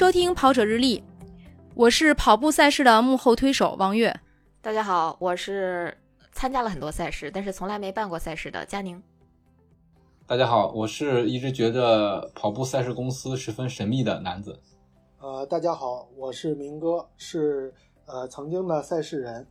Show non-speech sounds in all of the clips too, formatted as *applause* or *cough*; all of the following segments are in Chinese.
收听《跑者日历》，我是跑步赛事的幕后推手王悦。大家好，我是参加了很多赛事，但是从来没办过赛事的佳宁。大家好，我是一直觉得跑步赛事公司十分神秘的男子。呃，大家好，我是明哥，是呃曾经的赛事人。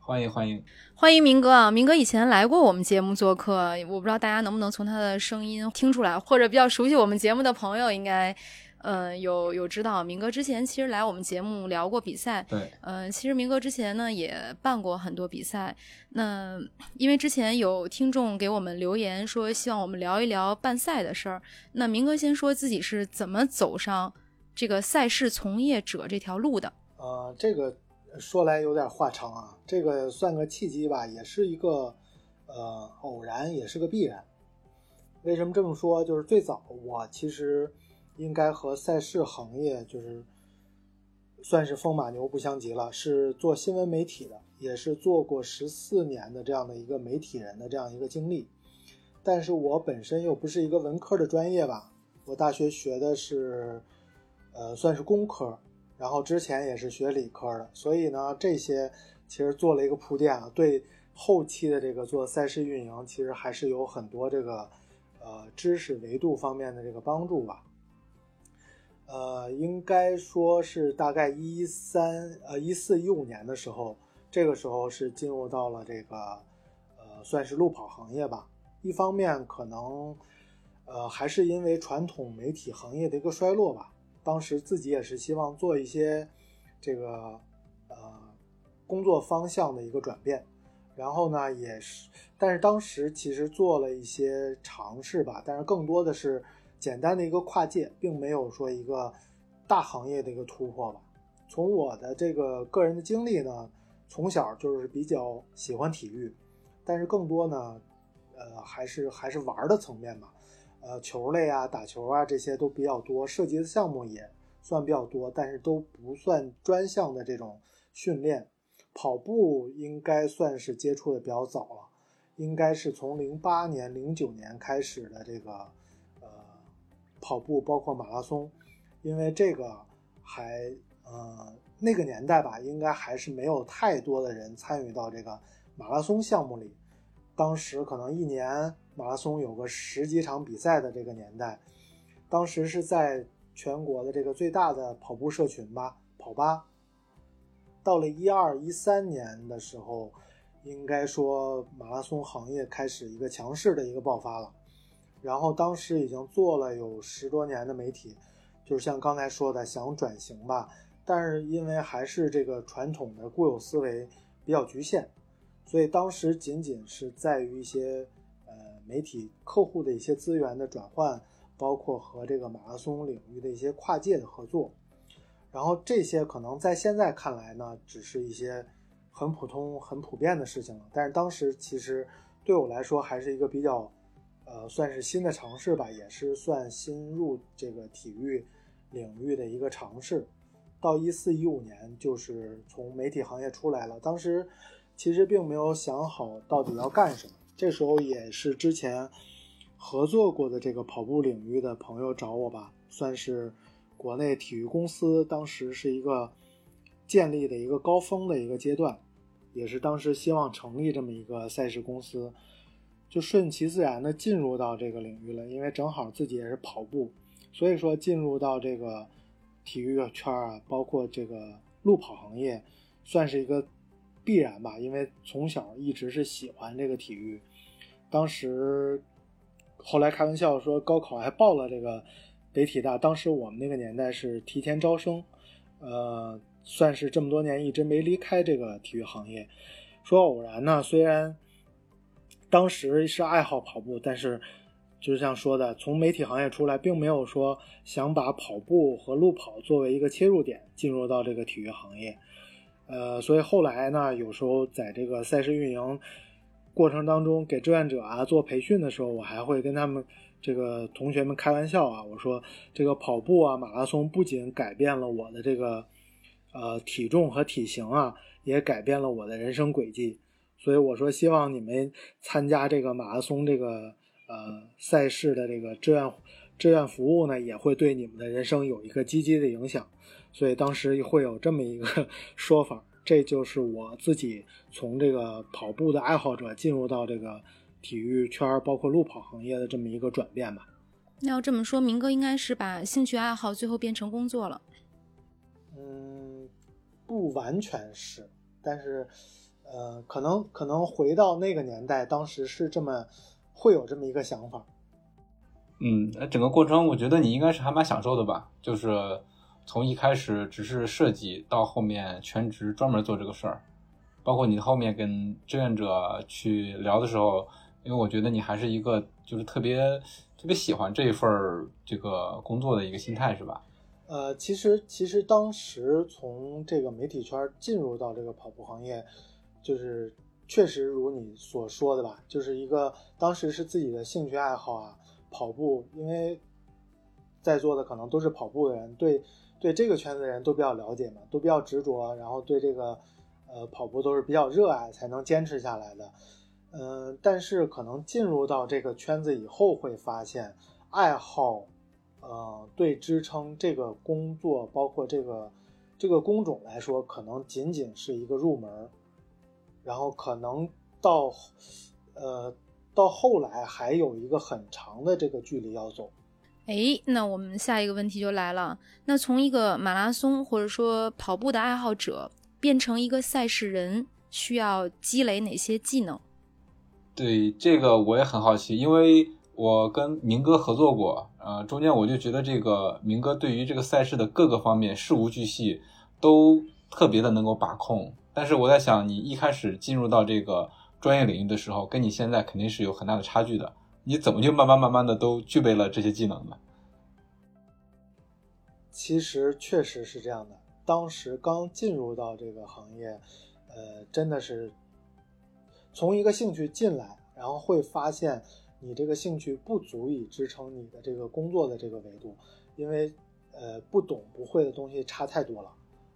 欢迎欢迎欢迎明哥啊！明哥以前来过我们节目做客，我不知道大家能不能从他的声音听出来，或者比较熟悉我们节目的朋友应该，呃，有有知道明哥之前其实来我们节目聊过比赛。对，呃，其实明哥之前呢也办过很多比赛。那因为之前有听众给我们留言说希望我们聊一聊办赛的事儿，那明哥先说自己是怎么走上这个赛事从业者这条路的。呃，这个。说来有点话长啊，这个算个契机吧，也是一个呃偶然，也是个必然。为什么这么说？就是最早我其实应该和赛事行业就是算是风马牛不相及了，是做新闻媒体的，也是做过十四年的这样的一个媒体人的这样一个经历。但是我本身又不是一个文科的专业吧，我大学学的是呃算是工科。然后之前也是学理科的，所以呢，这些其实做了一个铺垫啊，对后期的这个做赛事运营，其实还是有很多这个呃知识维度方面的这个帮助吧。呃，应该说是大概一三呃一四一五年的时候，这个时候是进入到了这个呃算是路跑行业吧。一方面可能呃还是因为传统媒体行业的一个衰落吧。当时自己也是希望做一些这个呃工作方向的一个转变，然后呢也是，但是当时其实做了一些尝试吧，但是更多的是简单的一个跨界，并没有说一个大行业的一个突破吧。从我的这个个人的经历呢，从小就是比较喜欢体育，但是更多呢，呃还是还是玩的层面吧。呃，球类啊，打球啊，这些都比较多，涉及的项目也算比较多，但是都不算专项的这种训练。跑步应该算是接触的比较早了，应该是从零八年、零九年开始的这个跑步，包括马拉松，因为这个还呃那个年代吧，应该还是没有太多的人参与到这个马拉松项目里，当时可能一年。马拉松有个十几场比赛的这个年代，当时是在全国的这个最大的跑步社群吧，跑吧。到了一二一三年的时候，应该说马拉松行业开始一个强势的一个爆发了。然后当时已经做了有十多年的媒体，就是像刚才说的想转型吧，但是因为还是这个传统的固有思维比较局限，所以当时仅仅是在于一些呃。媒体客户的一些资源的转换，包括和这个马拉松领域的一些跨界的合作，然后这些可能在现在看来呢，只是一些很普通、很普遍的事情了。但是当时其实对我来说还是一个比较，呃，算是新的尝试吧，也是算新入这个体育领域的一个尝试。到一四一五年，就是从媒体行业出来了。当时其实并没有想好到底要干什么。这时候也是之前合作过的这个跑步领域的朋友找我吧，算是国内体育公司当时是一个建立的一个高峰的一个阶段，也是当时希望成立这么一个赛事公司，就顺其自然的进入到这个领域了。因为正好自己也是跑步，所以说进入到这个体育圈啊，包括这个路跑行业，算是一个。必然吧，因为从小一直是喜欢这个体育。当时后来开玩笑说高考还报了这个北体大，当时我们那个年代是提前招生，呃，算是这么多年一直没离开这个体育行业。说偶然呢，虽然当时是爱好跑步，但是就像说的，从媒体行业出来，并没有说想把跑步和路跑作为一个切入点进入到这个体育行业。呃，所以后来呢，有时候在这个赛事运营过程当中，给志愿者啊做培训的时候，我还会跟他们这个同学们开玩笑啊，我说这个跑步啊、马拉松不仅改变了我的这个呃体重和体型啊，也改变了我的人生轨迹。所以我说，希望你们参加这个马拉松这个呃赛事的这个志愿志愿服务呢也会对你们的人生有一个积极的影响，所以当时会有这么一个 *laughs* 说法。这就是我自己从这个跑步的爱好者进入到这个体育圈，包括路跑行业的这么一个转变吧。那要这么说，明哥应该是把兴趣爱好最后变成工作了。嗯，不完全是，但是，呃，可能可能回到那个年代，当时是这么会有这么一个想法。嗯，整个过程我觉得你应该是还蛮享受的吧，就是从一开始只是设计，到后面全职专门做这个事儿，包括你后面跟志愿者去聊的时候，因为我觉得你还是一个就是特别特别喜欢这一份儿这个工作的一个心态，是吧？呃，其实其实当时从这个媒体圈进入到这个跑步行业，就是确实如你所说的吧，就是一个当时是自己的兴趣爱好啊，跑步，因为在座的可能都是跑步的人，对对这个圈子的人都比较了解嘛，都比较执着，然后对这个呃跑步都是比较热爱，才能坚持下来的。嗯，但是可能进入到这个圈子以后，会发现爱好。呃，对支撑这个工作，包括这个这个工种来说，可能仅仅是一个入门，然后可能到呃到后来还有一个很长的这个距离要走。哎，那我们下一个问题就来了，那从一个马拉松或者说跑步的爱好者变成一个赛事人，需要积累哪些技能？对这个我也很好奇，因为。我跟明哥合作过，呃，中间我就觉得这个明哥对于这个赛事的各个方面事无巨细都特别的能够把控。但是我在想，你一开始进入到这个专业领域的时候，跟你现在肯定是有很大的差距的。你怎么就慢慢慢慢的都具备了这些技能呢？其实确实是这样的。当时刚进入到这个行业，呃，真的是从一个兴趣进来，然后会发现。你这个兴趣不足以支撑你的这个工作的这个维度，因为呃不懂不会的东西差太多了。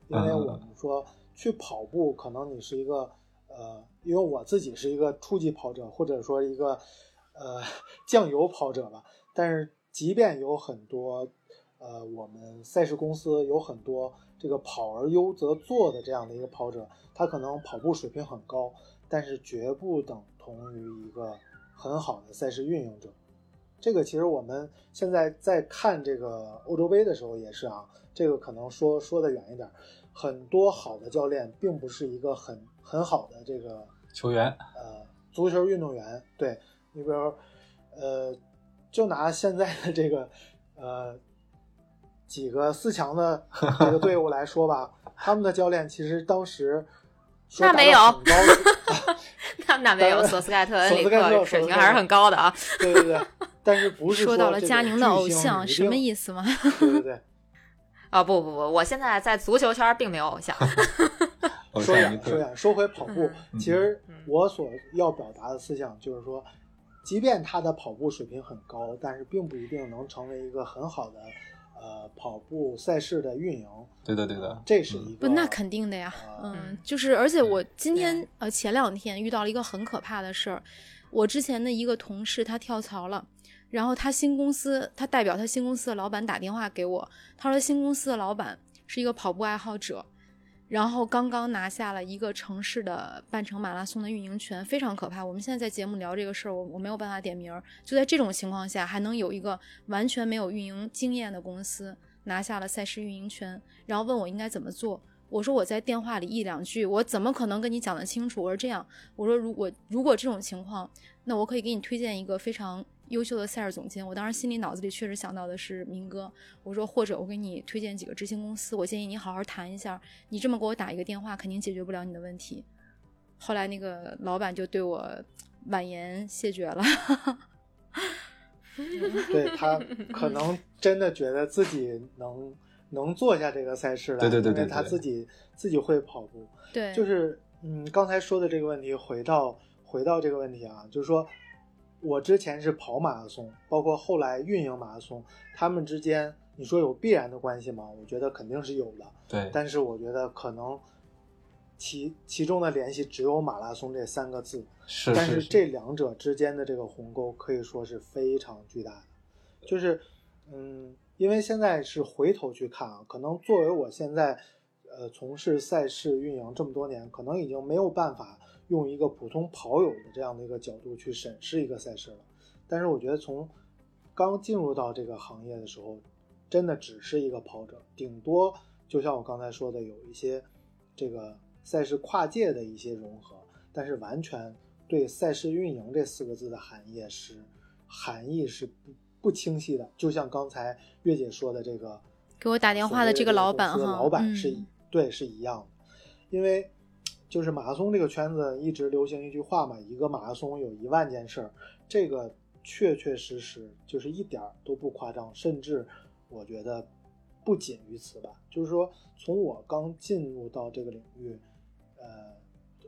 因为我们说去跑步，可能你是一个呃，因为我自己是一个初级跑者，或者说一个呃 *laughs* 酱油跑者吧。但是即便有很多呃我们赛事公司有很多这个跑而优则做的这样的一个跑者，他可能跑步水平很高，但是绝不等同于一个。很好的赛事运营者，这个其实我们现在在看这个欧洲杯的时候也是啊，这个可能说说的远一点，很多好的教练并不是一个很很好的这个球员，呃，足球运动员，对你比如，呃，就拿现在的这个呃几个四强的这个队伍来说吧，*laughs* 他们的教练其实当时 *laughs* 那没有。他们那没有索斯盖特、恩里克，水平还是很高的啊。对对对，但是不是说到了佳宁的偶像，什么意思吗？对对对。啊不不不，我现在在足球圈并没有偶像。*laughs* 说远说远，说回跑步，其实我所要表达的思想就是说，即便他的跑步水平很高，但是并不一定能成为一个很好的。呃，跑步赛事的运营，对的，对的，这是一个不，那肯定的呀。嗯，就是，而且我今天呃前两天遇到了一个很可怕的事儿，我之前的一个同事他跳槽了，然后他新公司他代表他新公司的老板打电话给我，他说新公司的老板是一个跑步爱好者。然后刚刚拿下了一个城市的半程马拉松的运营权，非常可怕。我们现在在节目聊这个事儿，我我没有办法点名儿。就在这种情况下，还能有一个完全没有运营经验的公司拿下了赛事运营权，然后问我应该怎么做。我说我在电话里一两句，我怎么可能跟你讲得清楚？我说这样，我说如果如果这种情况，那我可以给你推荐一个非常。优秀的赛事总监，我当时心里脑子里确实想到的是明哥。我说，或者我给你推荐几个执行公司，我建议你好好谈一下。你这么给我打一个电话，肯定解决不了你的问题。后来那个老板就对我婉言谢绝了。对他可能真的觉得自己能能做下这个赛事来，对对对对，他自己自己会跑步。对，就是嗯，刚才说的这个问题，回到回到这个问题啊，就是说。我之前是跑马拉松，包括后来运营马拉松，他们之间你说有必然的关系吗？我觉得肯定是有的。对，但是我觉得可能其其中的联系只有马拉松这三个字。是。但是这两者之间的这个鸿沟可以说是非常巨大的。就是嗯，因为现在是回头去看啊，可能作为我现在呃从事赛事运营这么多年，可能已经没有办法用一个普通跑友的这样的一个角度去审视一个赛事了。但是我觉得从刚进入到这个行业的时候，真的只是一个跑者，顶多就像我刚才说的，有一些这个赛事跨界的一些融合，但是完全对赛事运营这四个字的含义是含义是不不清晰的。就像刚才月姐说的这个，给我打电话的这个老板哈，老板是对是一样的，因为就是马拉松这个圈子一直流行一句话嘛，一个马拉松有一万件事儿，这个确确实实就是一点儿都不夸张，甚至我觉得不仅于此吧。就是说，从我刚进入到这个领域，呃，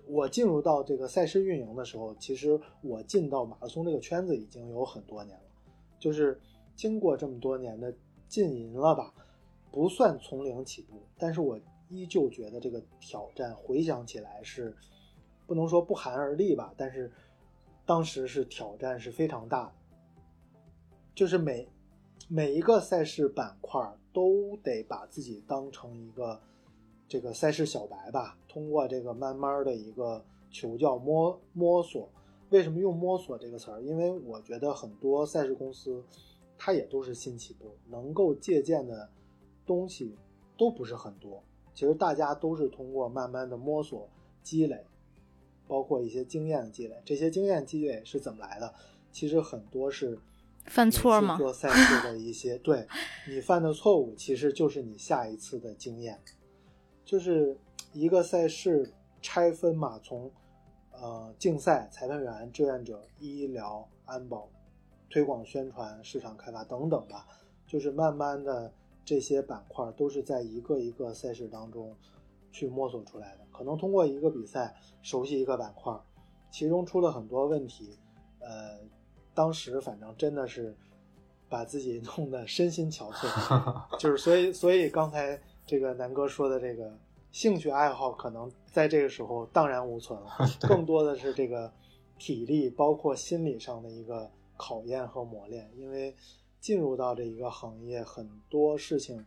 我进入到这个赛事运营的时候，其实我进到马拉松这个圈子已经有很多年了，就是经过这么多年的浸淫了吧，不算从零起步，但是我依旧觉得这个挑战回想起来是不能说不寒而栗吧，但是当时是挑战是非常大的，就是每每一个赛事板块都得把自己当成一个这个赛事小白吧，通过这个慢慢的一个求教摸摸索。为什么用摸索这个词儿？因为我觉得很多赛事公司它也都是新起步，能够借鉴的东西都不是很多。其实大家都是通过慢慢的摸索积累，包括一些经验的积累。这些经验积累是怎么来的？其实很多是犯错吗做赛事的一些，*laughs* 对你犯的错误，其实就是你下一次的经验。就是一个赛事拆分嘛，从呃竞赛、裁判员、志愿者、医疗、安保、推广宣传、市场开发等等吧，就是慢慢的这些板块都是在一个一个赛事当中去摸索出来的。可能通过一个比赛熟悉一个板块，其中出了很多问题，呃，当时反正真的是把自己弄得身心憔悴，*laughs* 就是所以所以刚才这个南哥说的这个兴趣爱好，可能在这个时候荡然无存了，*laughs* 更多的是这个体力，包括心理上的一个考验和磨练。因为进入到这一个行业，很多事情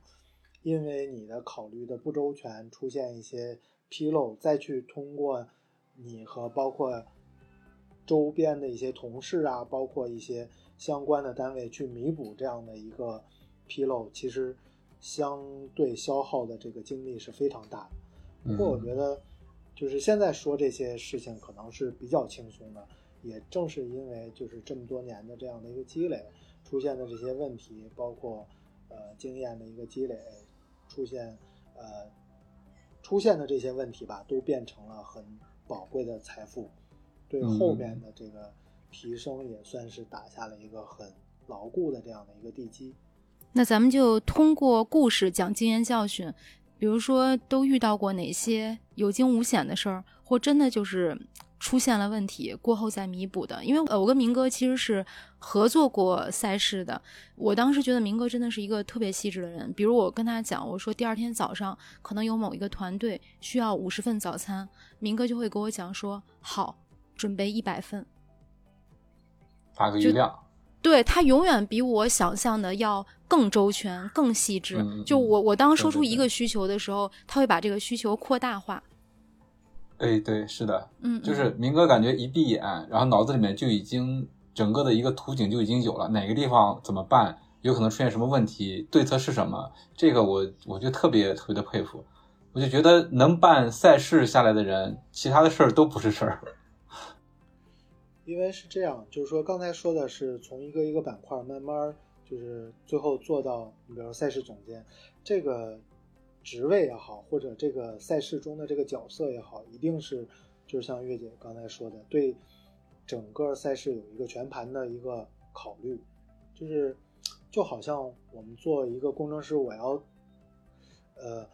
因为你的考虑的不周全，出现一些纰漏，再去通过你和包括周边的一些同事啊，包括一些相关的单位去弥补这样的一个纰漏，其实相对消耗的这个精力是非常大的。不过我觉得，就是现在说这些事情可能是比较轻松的，也正是因为就是这么多年的这样的一个积累，出现的这些问题，包括呃经验的一个积累，出现呃出现的这些问题吧，都变成了很宝贵的财富，对嗯后面的这个提升也算是打下了一个很牢固的这样的一个地基。那咱们就通过故事讲经验教训，比如说都遇到过哪些有惊无险的事儿，或真的就是出现了问题过后再弥补的。因为呃，我跟明哥其实是合作过赛事的，我当时觉得明哥真的是一个特别细致的人。比如我跟他讲，我说第二天早上可能有某一个团队需要五十份早餐，明哥就会给我讲说好，准备一百份。打个余量，对他永远比我想象的要更周全、更细致。就我我当说出一个需求的时候，他会把这个需求扩大化。哎，对，是的，嗯，就是明哥感觉一闭眼，然后脑子里面就已经整个的一个图景就已经有了，哪个地方怎么办，有可能出现什么问题，对策是什么，这个我我就特别特别的佩服，我就觉得能办赛事下来的人，其他的事儿都不是事儿。因为是这样，就是说刚才说的是从一个一个板块慢慢就是最后做到，你比如说赛事总监这个职位也好，或者这个赛事中的这个角色也好，一定是就是像月姐刚才说的，对整个赛事有一个全盘的一个考虑，就是就好像我们做一个工程师，我要呃，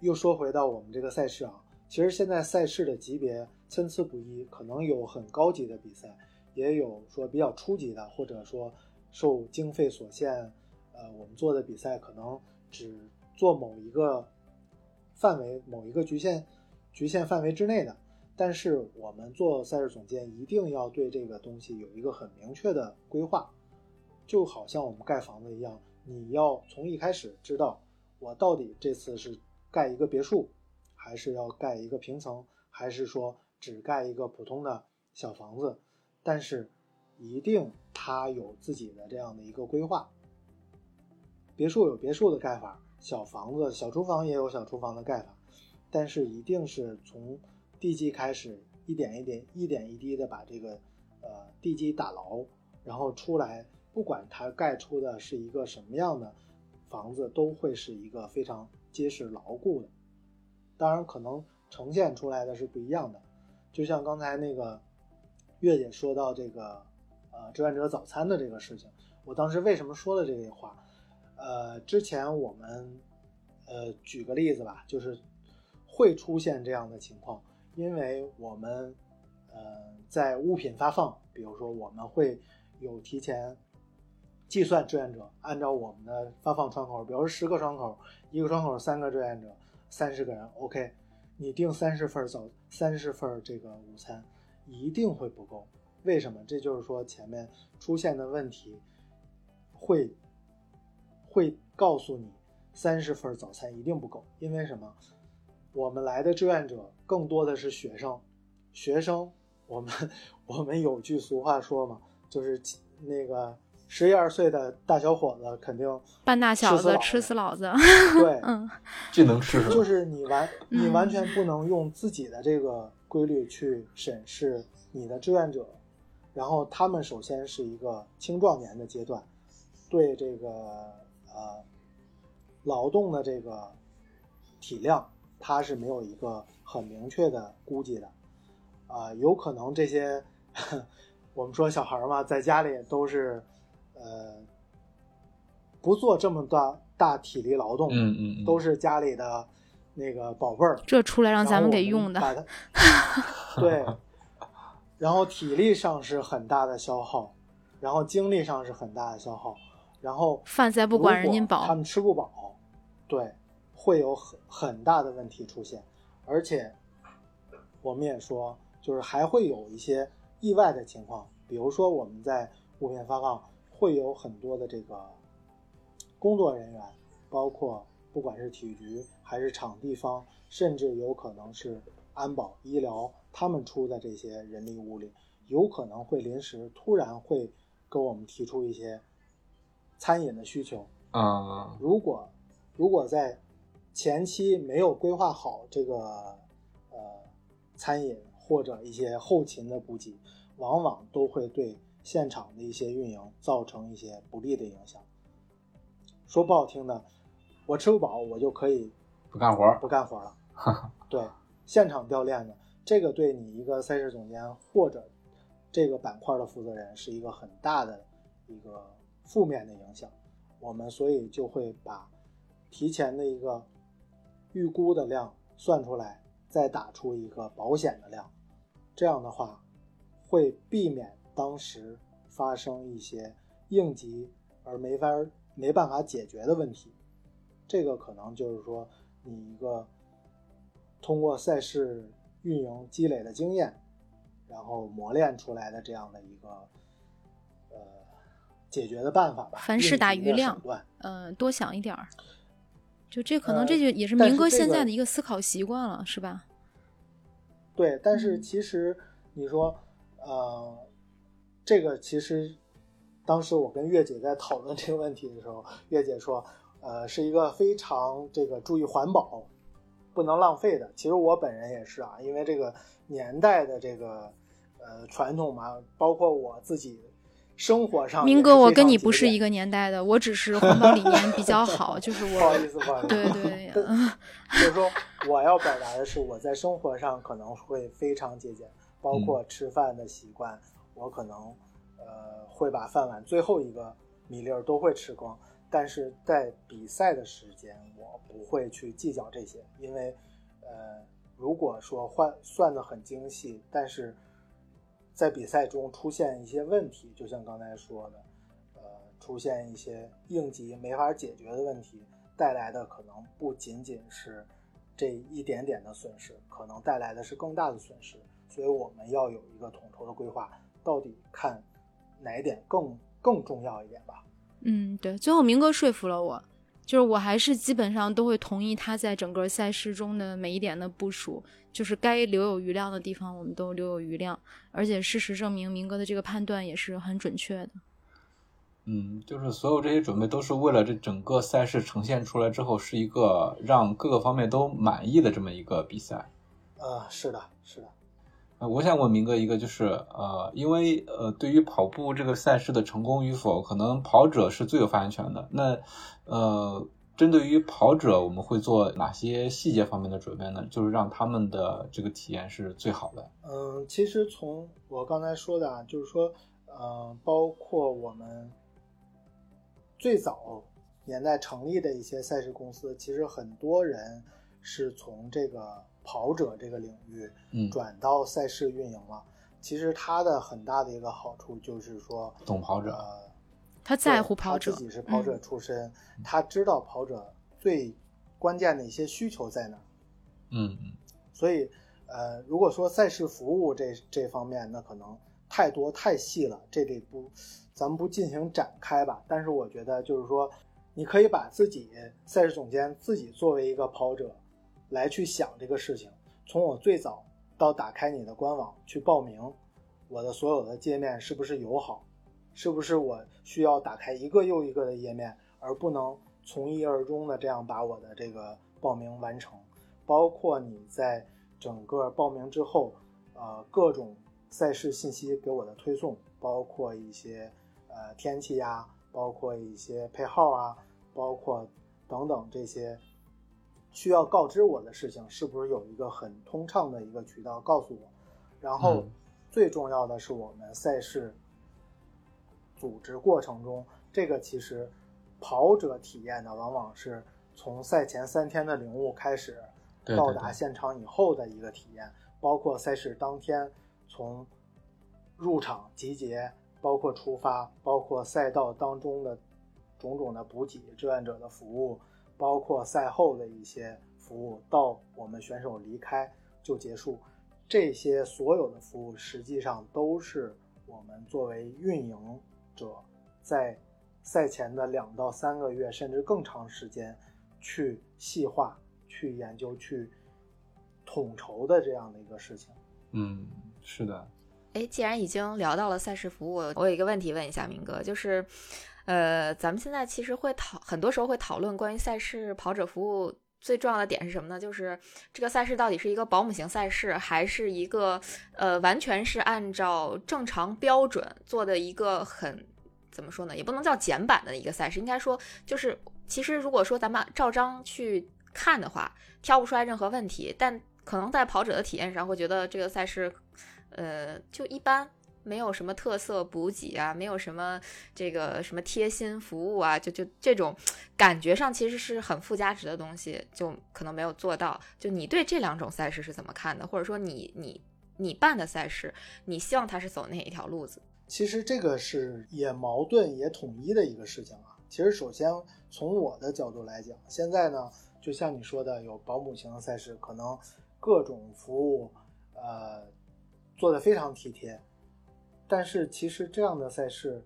又说回到我们这个赛事啊，其实现在赛事的级别参差不一，可能有很高级的比赛，也有说比较初级的，或者说受经费所限，呃，我们做的比赛可能只做某一个范围、某一个局限局限范围之内的。但是我们做赛事总监，一定要对这个东西有一个很明确的规划，就好像我们盖房子一样，你要从一开始知道我到底这次是盖一个别墅，还是要盖一个平层，还是说只盖一个普通的小房子，但是一定它有自己的这样的一个规划。别墅有别墅的盖法，小房子、小厨房也有小厨房的盖法，但是一定是从地基开始，一点一点、一点一滴的把这个呃地基打牢，然后出来，不管它盖出的是一个什么样的房子，都会是一个非常结实牢固的。当然，可能呈现出来的是不一样的。就像刚才那个月姐说到这个呃志愿者早餐的这个事情，我当时为什么说了这个话？呃，之前我们，呃，举个例子吧，就是会出现这样的情况，因为我们，呃，在物品发放，比如说我们会有提前计算志愿者，按照我们的发放窗口，比如说十个窗口，一个窗口三个志愿者，三十个人，OK，你订三十份早，三十份这个午餐，一定会不够，为什么？这就是说前面出现的问题会。会告诉你，三十份早餐一定不够，因为什么？我们来的志愿者更多的是学生，学生，我们 *laughs* 我们有句俗话说嘛，就是那个十一二岁的大小伙子肯定半大小子吃死老子，对，嗯，这能吃什么？就是你完你完全不能用自己的这个规律去审视你的志愿者，然后他们首先是一个青壮年的阶段，对这个。呃，劳动的这个体量，它是没有一个很明确的估计的，啊，有可能这些 *laughs* 我们说小孩嘛，在家里都是呃不做这么大大体力劳动，嗯嗯，都是家里的那个宝贝儿，这出来让咱们给用的，*laughs* 对，然后体力上是很大的消耗，然后精力上是很大的消耗。然后饭再不管人家饱，他们吃不饱，对，会有很很大的问题出现。而且我们也说，就是还会有一些意外的情况，比如说我们在物品发放会有很多的这个工作人员，包括不管是体育局还是场地方，甚至有可能是安保、医疗，他们出的这些人力物力，有可能会临时突然会跟我们提出一些。餐饮的需求啊，如果如果在前期没有规划好这个呃餐饮或者一些后勤的补给，往往都会对现场的一些运营造成一些不利的影响。说不好听的，我吃不饱，我就可以不干活不干活了。*laughs* 对，现场掉链子，这个对你一个赛事总监或者这个板块的负责人是一个很大的一个。负面的影响，我们所以就会把提前的一个预估的量算出来，再打出一个保险的量，这样的话会避免当时发生一些应急而没法没办法解决的问题。这个可能就是说你一个通过赛事运营积累的经验，然后磨练出来的这样的一个。解决的办法吧，凡事打余量，嗯，多想一点儿。就这可能这就也是明哥现在的一个思考习惯了，是吧？对，但是其实你说，呃，这个其实当时我跟月姐在讨论这个问题的时候，月姐说，呃，是一个非常这个注意环保、不能浪费的。其实我本人也是啊，因为这个年代的这个呃传统嘛，包括我自己。生活上，明哥，我跟你不是一个年代的，我只是 *laughs* 环保理念比较好，就是我。*laughs* 不好意思，不好意思。对对，*laughs* 就是说，我要表达的是，我在生活上可能会非常节俭，包括吃饭的习惯，我可能呃会把饭碗最后一个米粒儿都会吃光，但是在比赛的时间，我不会去计较这些，因为呃，如果说换算的很精细，但是。在比赛中出现一些问题，就像刚才说的，呃，出现一些应急没法解决的问题，带来的可能不仅仅是这一点点的损失，可能带来的是更大的损失。所以我们要有一个统筹的规划，到底看哪一点更更重要一点吧？嗯，对，最后明哥说服了我，就是我还是基本上都会同意他在整个赛事中的每一点的部署，就是该留有余量的地方我们都留有余量，而且事实证明明哥的这个判断也是很准确的。嗯，就是所有这些准备都是为了这整个赛事呈现出来之后是一个让各个方面都满意的这么一个比赛。呃，是的，是的。呃，我想问明哥一个，就是呃，因为呃，对于跑步这个赛事的成功与否，可能跑者是最有发言权的。那呃，针对于跑者，我们会做哪些细节方面的准备呢？就是让他们的这个体验是最好的。嗯，其实从我刚才说的啊，就是说，呃，包括我们最早年代成立的一些赛事公司，其实很多人是从这个跑者这个领域嗯，转到赛事运营了。其实它的很大的一个好处就是说，懂跑者呃，他在乎跑者，他自己是跑者嗯出身，他知道跑者最关键的一些需求在哪。嗯嗯所以，呃，如果说赛事服务这这方面，那可能太多太细了，这里不，咱们不进行展开吧。但是我觉得，就是说，你可以把自己赛事总监自己作为一个跑者，来去想这个事情。从我最早到打开你的官网去报名，我的所有的界面是不是友好？是不是我需要打开一个又一个的页面，而不能从一而终的这样把我的这个报名完成？包括你在整个报名之后，呃，各种赛事信息给我的推送，包括一些呃天气呀，包括一些配号啊，包括等等这些需要告知我的事情，是不是有一个很通畅的一个渠道告诉我？然后嗯最重要的是我们赛事组织过程中，这个其实跑者体验呢，往往是从赛前三天的领悟开始，到达现场以后的一个体验，包括赛事当天从入场集结，包括出发，包括赛道当中的种种的补给、志愿者的服务，包括赛后的一些服务，到我们选手离开就结束，这些所有的服务实际上都是我们作为运营者在赛前的两到三个月，甚至更长时间去细化、去研究、去统筹的这样的一个事情。嗯，是的，哎，既然已经聊到了赛事服务，我有一个问题问一下明哥，就是，呃，咱们现在其实会讨，很多时候会讨论关于赛事跑者服务最重要的点是什么呢？就是这个赛事到底是一个保姆型赛事，还是一个呃完全是按照正常标准做的一个很怎么说呢？也不能叫简版的一个赛事，应该说就是其实如果说咱们照章去看的话，挑不出来任何问题，但可能在跑者的体验上会觉得这个赛事。呃，就一般，没有什么特色补给啊，没有什么这个什么贴心服务啊，就就这种感觉上其实是很附加值的东西，就可能没有做到。就你对这两种赛事是怎么看的？或者说你你你办的赛事，你希望它是走哪一条路子？其实这个是也矛盾也统一的一个事情啊。其实首先从我的角度来讲，现在呢，就像你说的，有保姆型的赛事，可能各种服务，呃，做得非常体贴。但是其实这样的赛事，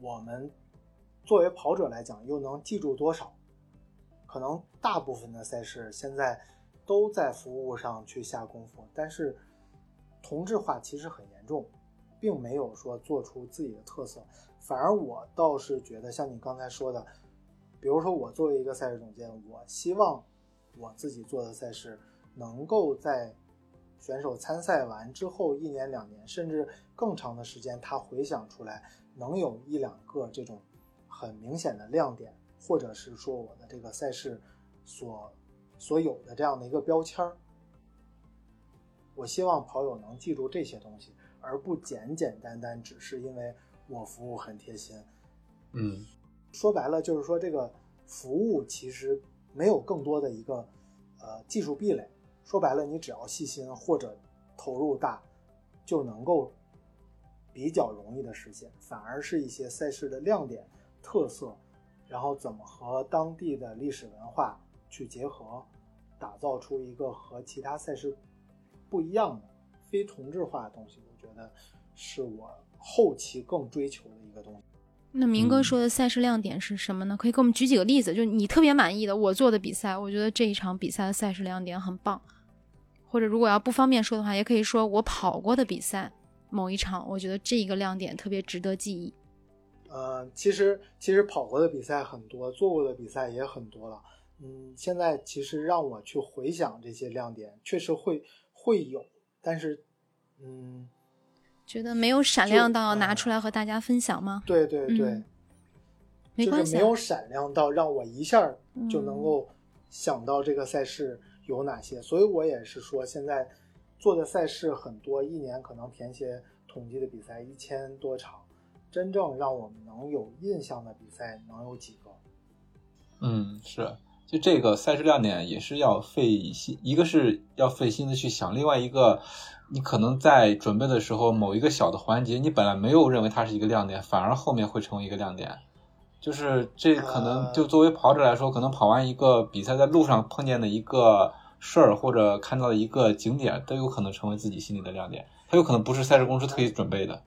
我们作为跑者来讲，又能记住多少？可能大部分的赛事现在都在服务上去下功夫，但是同质化其实很严重。并没有说做出自己的特色，反而我倒是觉得，像你刚才说的，比如说我作为一个赛事总监，我希望我自己做的赛事能够在选手参赛完之后一年两年，甚至更长的时间，他回想出来能有一两个这种很明显的亮点，或者是说我的这个赛事所所有的这样的一个标签儿。我希望跑友能记住这些东西。而不简简单单只是因为我服务很贴心，嗯，说白了就是说这个服务其实没有更多的一个呃技术壁垒，说白了你只要细心或者投入大，就能够比较容易的实现，反而是一些赛事的亮点、特色，然后怎么和当地的历史文化去结合，打造出一个和其他赛事不一样的非同质化的东西。我觉得是我后期更追求的一个东西。那明哥嗯说的赛事亮点是什么呢？可以给我们举几个例子，就是你特别满意的我做的比赛，我觉得这一场比赛的赛事亮点很棒。或者如果要不方便说的话，也可以说我跑过的比赛某一场，我觉得这一个亮点特别值得记忆。呃，其实其实跑过的比赛很多，做过的比赛也很多了。嗯，现在其实让我去回想这些亮点，确实会会有，但是，嗯，觉得没有闪亮到拿呃出来和大家分享吗？对对对，嗯没关系、啊就是没，有闪亮到让我一下就能嗯够想到这个赛事有哪些，所以我也是说，现在做的赛事很多，一年可能填写统计的比赛一千多场，真正让我们能有印象的比赛能有几个？嗯，是，就这个赛事亮点也是要费心，一个是要费心的去想，另外一个，你可能在准备的时候某一个小的环节，你本来没有认为它是一个亮点，反而后面会成为一个亮点。就是这可能呃就作为跑者来说，可能跑完一个比赛，在路上碰见的一个事儿，或者看到的一个景点，都有可能成为自己心里的亮点。它有可能不是赛事公司特意准备的。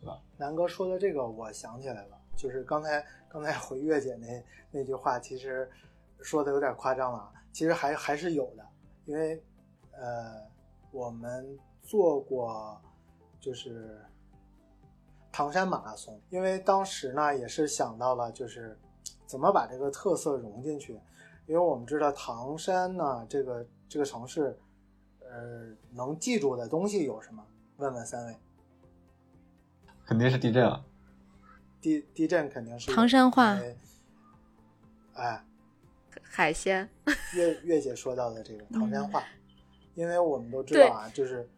对吧南哥说的这个，我想起来了，就是刚才刚才回月姐那那句话，其实说的有点夸张了啊，其实还还是有的，因为呃，我们做过就是唐山马拉松，因为当时呢也是想到了就是怎么把这个特色融进去，因为我们知道唐山呢这个这个城市，呃，能记住的东西有什么？问问三位。肯定是地震啊！地地震肯定是唐山话哎，海鲜，月月姐说到的这个唐嗯山话，因为我们都知道啊，就是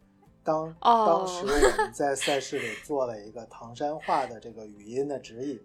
当、哦当时我们在赛事里做了一个唐山话的这个语音的指引，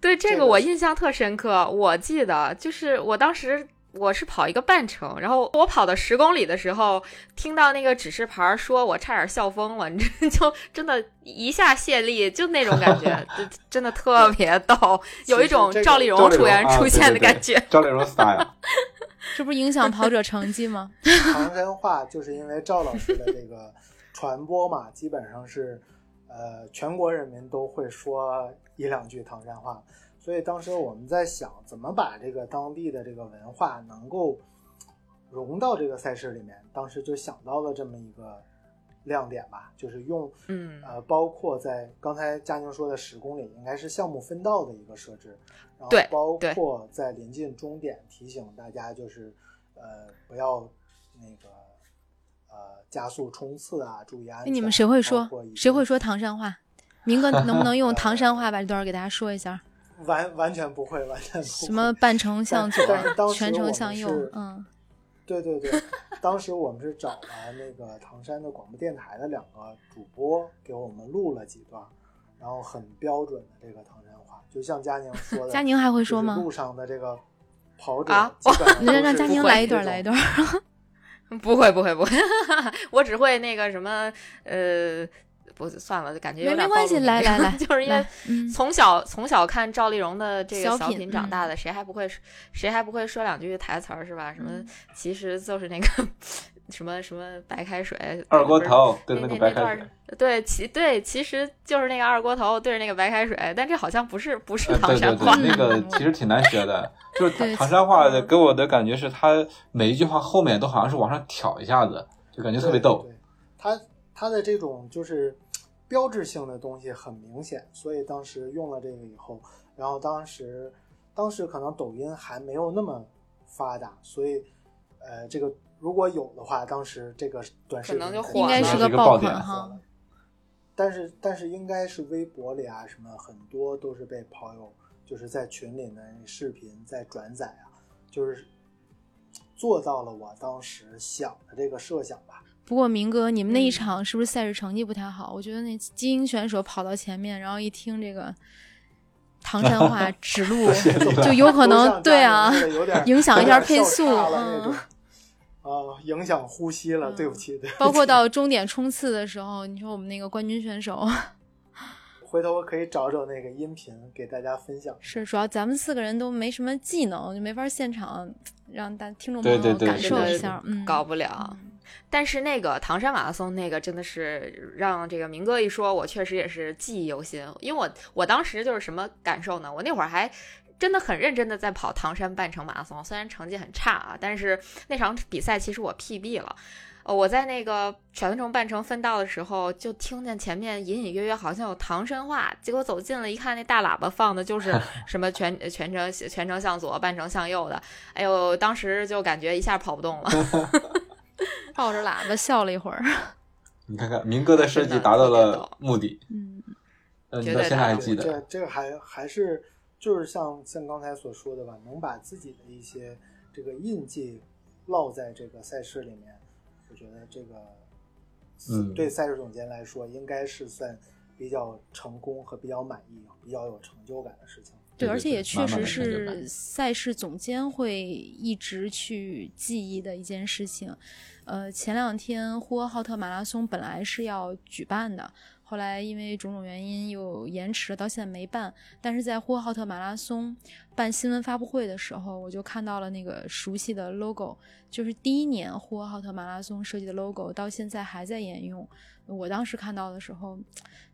对这个我印象特深刻。我记得就是我当时我是跑一个半程，然后我跑到十公里的时候，听到那个指示牌说，我差点笑疯了，你这 *laughs* 就真的一下泄力，就那种感觉，*laughs* 就真的特别逗，有一种赵丽蓉突然啊出现的感觉。赵丽蓉 style，*laughs* 这不是影响跑者成绩吗？唐山话就是因为赵老师的这个传播嘛，基本上是呃全国人民都会说一两句唐山话，所以当时我们在想怎么把这个当地的这个文化能够融到这个赛事里面，当时就想到了这么一个亮点吧，就是用嗯，呃，包括在刚才佳宁说的十公里，应该是项目分道的一个设置，然后对。包括在临近终点提醒大家，就是呃不要那个呃加速冲刺啊，注意安全。那你们谁会说？谁会说唐山话？明哥 *laughs* 能不能用唐山话把这段给大家说一下？*laughs* 完完全不会，完全不会。什么半程向左但是当，时全程向右是？嗯，对对对，当时我们是找了那个唐山的广播电台的两个主播给我们录了几段，然后很标准的这个唐山话，就像佳宁说的，*laughs* 佳宁还会说吗？路上的这个跑者啊基本上你让让佳宁来一段，来一段。不会不会不会，*laughs* 我只会那个什么呃。不算了，感觉有点没没关系来来来 *laughs* 就是因为从小从小看赵丽蓉的这个小小品长大的，谁还不会谁还不会说两句台词儿是吧？什么嗯其实就是那个什么什么白开水，二锅头对那那个白开水那段，对其对其实就是那个二锅头对着那个白开水，但这好像不是不是呃，唐对对对山话，，那个其实挺难学的。就是对唐唐山话的，给我的感觉是，它每一句话后面都好像是往上挑一下子，就感觉特别逗。对对他他的这种就是标志性的东西很明显，所以当时用了这个以后，然后当时当时可能抖音还没有那么发达，所以呃，这个如果有的话，当时这个短视频可能就火应该是是个爆款哈。但是但是应该是微博里啊什么很多都是被跑友就是在群里面视频在转载啊，就是做到了我当时想的这个设想吧。不过明哥，你们那一嗯场是不是赛事成绩不太好？我觉得那精英选手跑到前面，然后一听这个唐山话指路，*laughs* 就有可能对啊影响一下配速嗯啊，影响呼吸了，嗯对不起，对不起。包括到终点冲刺的时候，你说我们那个冠军选手 *laughs* 回头我可以找找那个音频给大家分享。是主要咱们四个人都没什么技能，就没法现场让大听众朋友感受一下，嗯，搞不了。嗯但是那个唐山马拉松那个真的是让这个明哥一说，我确实也是记忆犹新。因为我我当时就是什么感受呢？我那会儿还真的很认真的在跑唐山半程马拉松，虽然成绩很差啊，但是那场比赛其实我 PB 了。呃，我在那个全程半程分道的时候，就听见前面隐隐约约好像有唐山话，结果走近了一看，那大喇叭放的就是 *laughs* 什么全全程全程向左，半程向右的。哎呦，当时就感觉一下跑不动了。*laughs* 抱着喇叭笑了一会儿。*laughs* 你看看明哥的设计达到了目的，嗯，呃，你到现在还记这得？这个还还是就是像像刚才所说的吧，能把自己的一些这个印记烙在这个赛事里面，我觉得这个嗯对赛事总监来说应该是算比较成功和比较满意、比较有成就感的事情。对，而且也确实是赛事总监会一直去记忆的一件事情。呃，前两天呼和浩特马拉松本来是要举办的，后来因为种种原因又延迟了，到现在没办。但是在呼和浩特马拉松办新闻发布会的时候，我就看到了那个熟悉的 logo，就是第一年呼和浩特马拉松设计的 logo，到现在还在沿用。我当时看到的时候，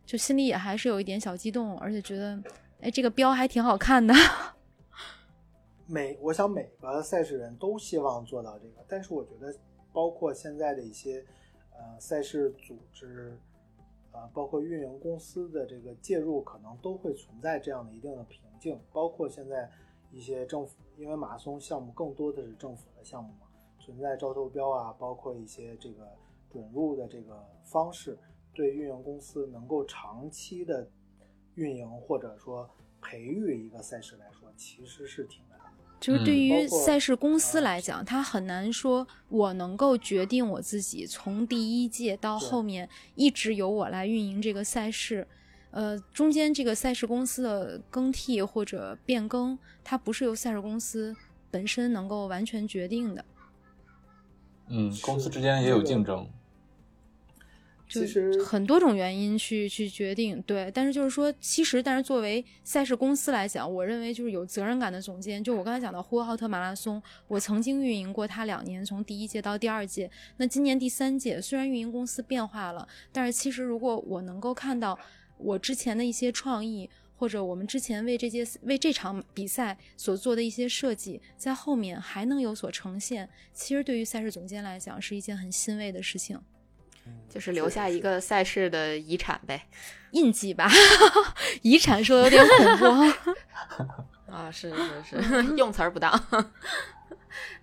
就心里也还是有一点小激动，而且觉得，哎，这个标还挺好看的。*laughs* 每我想每个赛事人都希望做到这个，但是我觉得包括现在的一些呃赛事组织，呃包括运营公司的这个介入，可能都会存在这样的一定的瓶颈。包括现在一些政府，因为马拉松项目更多的是政府的项目嘛，存在招投标啊，包括一些这个准入的这个方式，对运营公司能够长期的运营或者说培育一个赛事来说，其实是挺。就是对嗯于赛事公司呃来讲，他很难说我能够决定我自己从第一届到后面一直由我来运营这个赛事。呃，中间这个赛事公司的更替或者变更，它不是由赛事公司本身能够完全决定的。嗯，公司之间也有这个竞争。就其实很多种原因去去决定，对。但是就是说，其实，但是作为赛事公司来讲，我认为就是有责任感的总监。就我刚才讲到呼和浩特马拉松，我曾经运营过它两年，从第一届到第二届。那今年第三届，虽然运营公司变化了，但是其实如果我能够看到我之前的一些创意，或者我们之前为这届为这场比赛所做的一些设计，在后面还能有所呈现，其实对于赛事总监来讲是一件很欣慰的事情。嗯就是留下一个赛事的遗产呗。*laughs* 印记吧，*laughs* 遗产说的有点恐怖。*laughs* 啊，是是是，用词儿不当。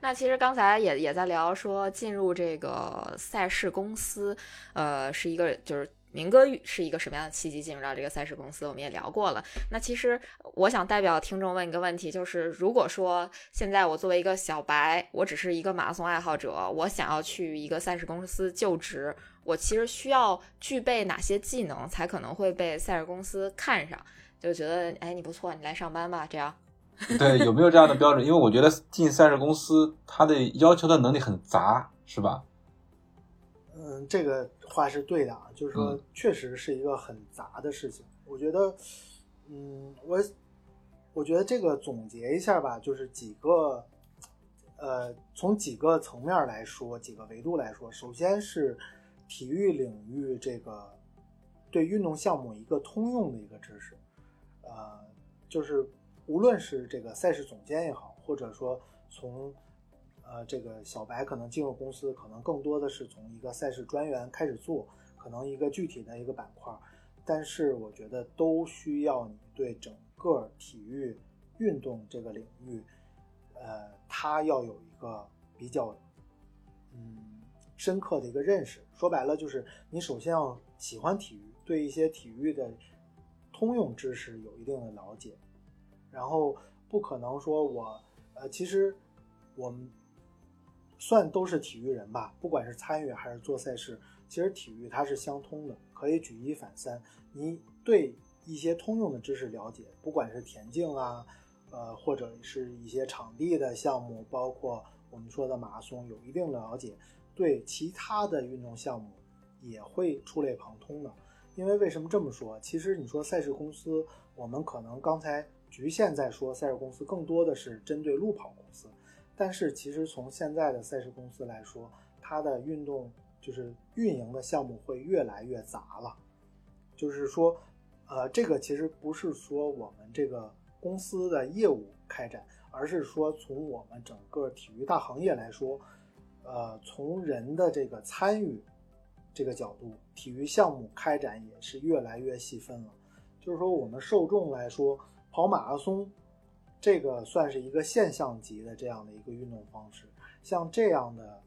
那其实刚才也也在聊说，进入这个赛事公司，呃，是一个就是明哥是一个什么样的契机进入到这个赛事公司，我们也聊过了。那其实我想代表听众问一个问题，就是如果说现在我作为一个小白，我只是一个马拉松爱好者，我想要去一个赛事公司就职，我其实需要具备哪些技能才可能会被赛事公司看上？就觉得哎你不错，你来上班吧，这样。*laughs* 对，有没有这样的标准？因为我觉得进赛事公司，它的要求的能力很杂，是吧？嗯，这个话是对的啊，就是说嗯，确实是一个很杂的事情。我觉得，嗯，我我觉得这个总结一下吧，就是几个，呃，从几个层面来说，几个维度来说，首先是体育领域这个对运动项目一个通用的一个知识，呃，就是无论是这个赛事总监也好，或者说从呃这个小白可能进入公司，可能更多的是从一个赛事专员开始做，可能一个具体的一个板块，但是我觉得都需要你对整个体育运动这个领域，呃，它要有一个比较嗯深刻的一个认识。说白了就是你首先要喜欢体育，对一些体育的通用知识有一定的了解，然后不可能说我呃，其实我们算都是体育人吧，不管是参与还是做赛事，其实体育它是相通的，可以举一反三。你对一些通用的知识了解，不管是田径啊，呃，或者是一些场地的项目，包括我们说的马拉松，有一定的了解，对其他的运动项目也会触类旁通的。因为为什么这么说？其实你说赛事公司，我们可能刚才局限在说赛事公司，更多的是针对路跑公司。但是其实从现在的赛事公司来说，它的运动就是运营的项目会越来越杂了。就是说，呃，这个其实不是说我们这个公司的业务开展，而是说从我们整个体育大行业来说，呃，从人的这个参与这个角度，体育项目开展也是越来越细分了。就是说，我们受众来说，跑马拉松这个算是一个现象级的这样的一个运动方式，像这样的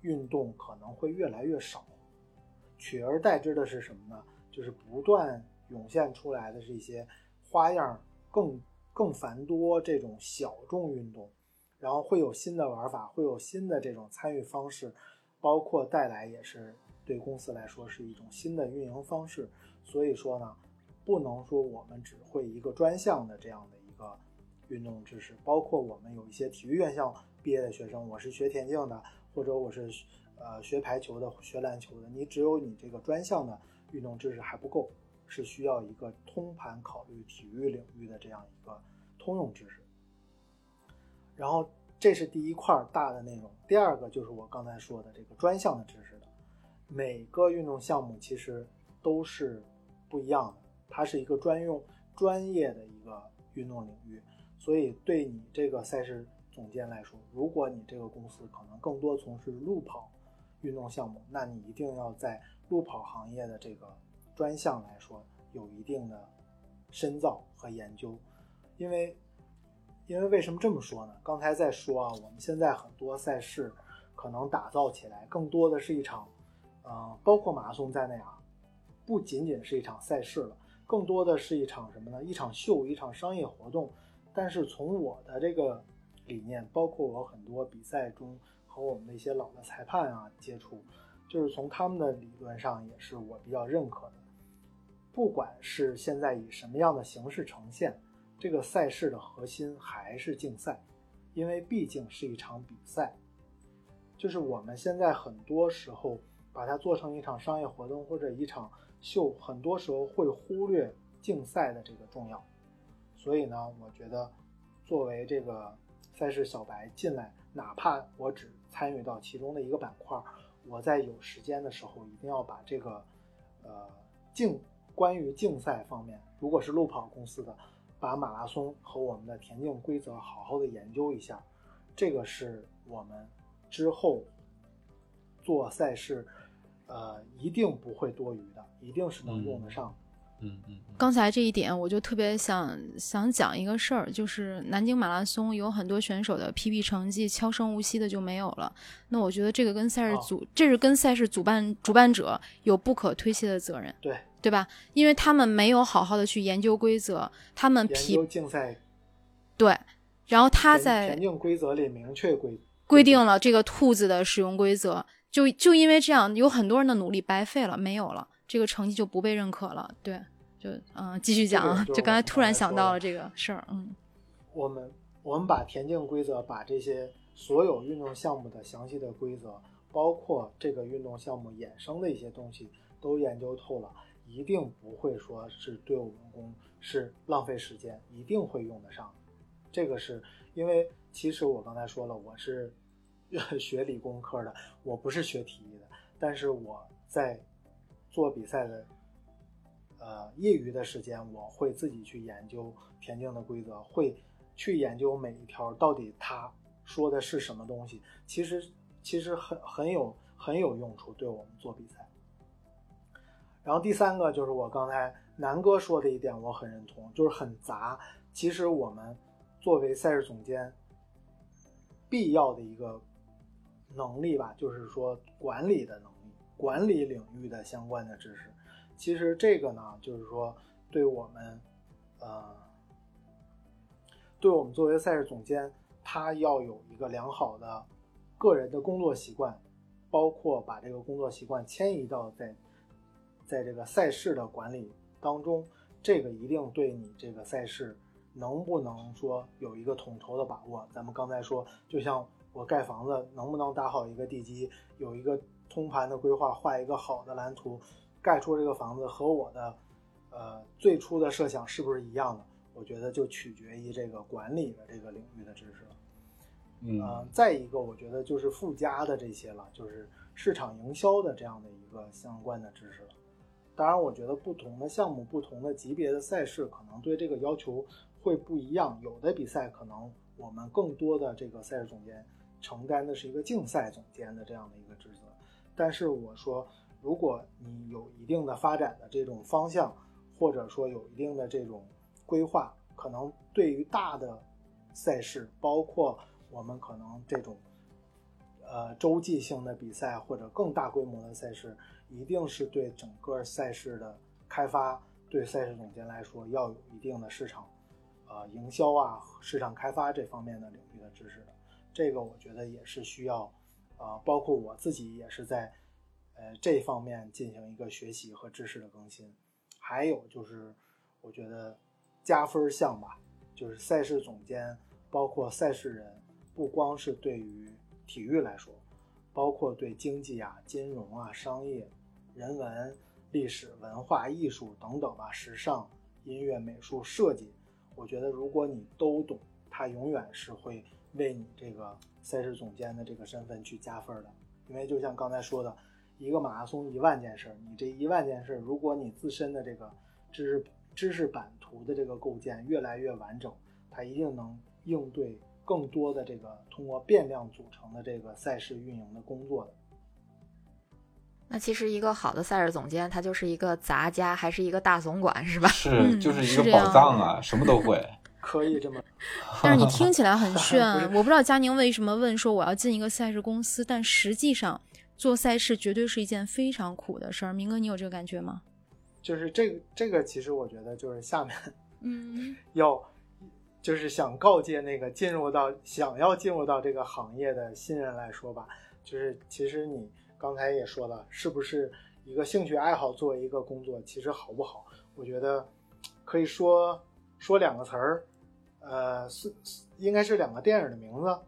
运动可能会越来越少，取而代之的是什么呢？就是不断涌现出来的这些花样更更繁多这种小众运动，然后会有新的玩法，会有新的这种参与方式，包括带来也是对公司来说是一种新的运营方式。所以说呢，不能说我们只会一个专项的这样的一个运动知识，包括我们有一些体育院校毕业的学生，我是学田径的，或者我是呃学排球的、学篮球的，你只有你这个专项的。运动知识还不够，是需要一个通盘考虑体育领域的这样一个通用知识。然后这是第一块大的内容，第二个就是我刚才说的这个专项的知识的。每个运动项目其实都是不一样的，它是一个专用专业的一个运动领域，所以对你这个赛事总监来说，如果你这个公司可能更多从事路跑运动项目，那你一定要在。路跑行业的这个专项来说，有一定的深造和研究，因为，因为为什么这么说呢？刚才在说啊，我们现在很多赛事可能打造起来，更多的是一场，呃，包括马拉松在内啊，不仅仅是一场赛事了，更多的是一场什么呢？一场秀，一场商业活动。但是从我的这个理念，包括我很多比赛中和我们的一些老的裁判啊接触。就是从他们的理论上，也是我比较认可的。不管是现在以什么样的形式呈现，这个赛事的核心还是竞赛，因为毕竟是一场比赛。就是我们现在很多时候把它做成一场商业活动或者一场秀，很多时候会忽略竞赛的这个重要。所以呢，我觉得作为这个赛事小白进来，哪怕我只参与到其中的一个板块。我在有时间的时候，一定要把这个，呃，竞关于竞赛方面，如果是路跑公司的，把马拉松和我们的田径规则好好的研究一下，这个是我们之后做赛事，呃，一定不会多余的，一定是能用得上。嗯嗯，刚才这一点我就特别想想讲一个事儿，就是南京马拉松有很多选手的 PB 成绩悄声无息的就没有了。那我觉得这个跟赛事组，这是跟赛事主办主办者有不可推卸的责任，对对吧？因为他们没有好好的去研究规则，他们研究竞赛，对，然后他在田径规则里明确规规定了这个兔子的使用规则，就就因为这样，有很多人的努力白费了，没有了。这个成绩就不被认可了，对，就嗯，继续讲啊，*laughs* 就刚才突然想到了这个事儿，嗯，我们我们把田径规则，把这些所有运动项目的详细的规则，包括这个运动项目衍生的一些东西都研究透了，一定不会说是对我们公是浪费时间，一定会用得上。这个是因为其实我刚才说了，我是 *laughs* 学理工科的，我不是学体育的，但是我在。做比赛的，呃，业余的时间，我会自己去研究田径的规则，会去研究每一条到底他说的是什么东西。其实，其实很很有很有用处，对我们做比赛。然后第三个就是我刚才南哥说的一点，我很认同，就是很杂。其实我们作为赛事总监，必要的一个能力吧，就是说管理的能力。管理领域的相关的知识，其实这个呢，就是说，对我们，呃，对我们作为赛事总监，他要有一个良好的个人的工作习惯，包括把这个工作习惯迁移到在，在这个赛事的管理当中，这个一定对你这个赛事能不能说有一个统筹的把握。咱们刚才说，就像我盖房子，能不能打好一个地基，有一个。通盘的规划，画一个好的蓝图，盖出这个房子和我的，呃，最初的设想是不是一样的？我觉得就取决于这个管理的这个领域的知识了。嗯呃，再一个，我觉得就是附加的这些了，就是市场营销的这样的一个相关的知识了。当然，我觉得不同的项目、不同的级别的赛事，可能对这个要求会不一样。有的比赛可能我们更多的这个赛事总监承担的是一个竞赛总监的这样的一个职责。但是我说，如果你有一定的发展的这种方向，或者说有一定的这种规划，可能对于大的赛事，包括我们可能这种呃洲际性的比赛或者更大规模的赛事，一定是对整个赛事的开发，对赛事总监来说要有一定的市场呃营销啊、市场开发这方面的领域的知识的。这个我觉得也是需要，啊，包括我自己也是在呃这方面进行一个学习和知识的更新。还有就是，我觉得加分项吧，就是赛事总监，包括赛事人，不光是对于体育来说，包括对经济啊、金融啊、商业、人文、历史文化艺术等等吧，时尚、音乐、美术、设计，我觉得如果你都懂，他永远是会为你这个赛事总监的这个身份去加分的。因为就像刚才说的，一个马拉松一万件事儿，你这一万件事儿，如果你自身的这个知识知识版图的这个构建越来越完整，它一定能应对更多的这个通过变量组成的这个赛事运营的工作的。那其实一个好的赛事总监，他就是一个杂家，还是一个大总管，是吧？是嗯就是一个宝藏啊，什么都会。*laughs* 可以这么 *laughs* 但是你听起来很炫，是我不知道佳宁为什么问说我要进一个赛事公司，但实际上做赛事绝对是一件非常苦的事儿。明哥，你有这个感觉吗？就是这个这个，其实我觉得就是下面嗯 *laughs* 要就是想告诫那个进入到想要进入到这个行业的新人来说吧，就是其实你刚才也说了，是不是一个兴趣爱好作为一个工作，其实好不好？我觉得可以说说两个词儿，呃，是是应该是两个电影的名字，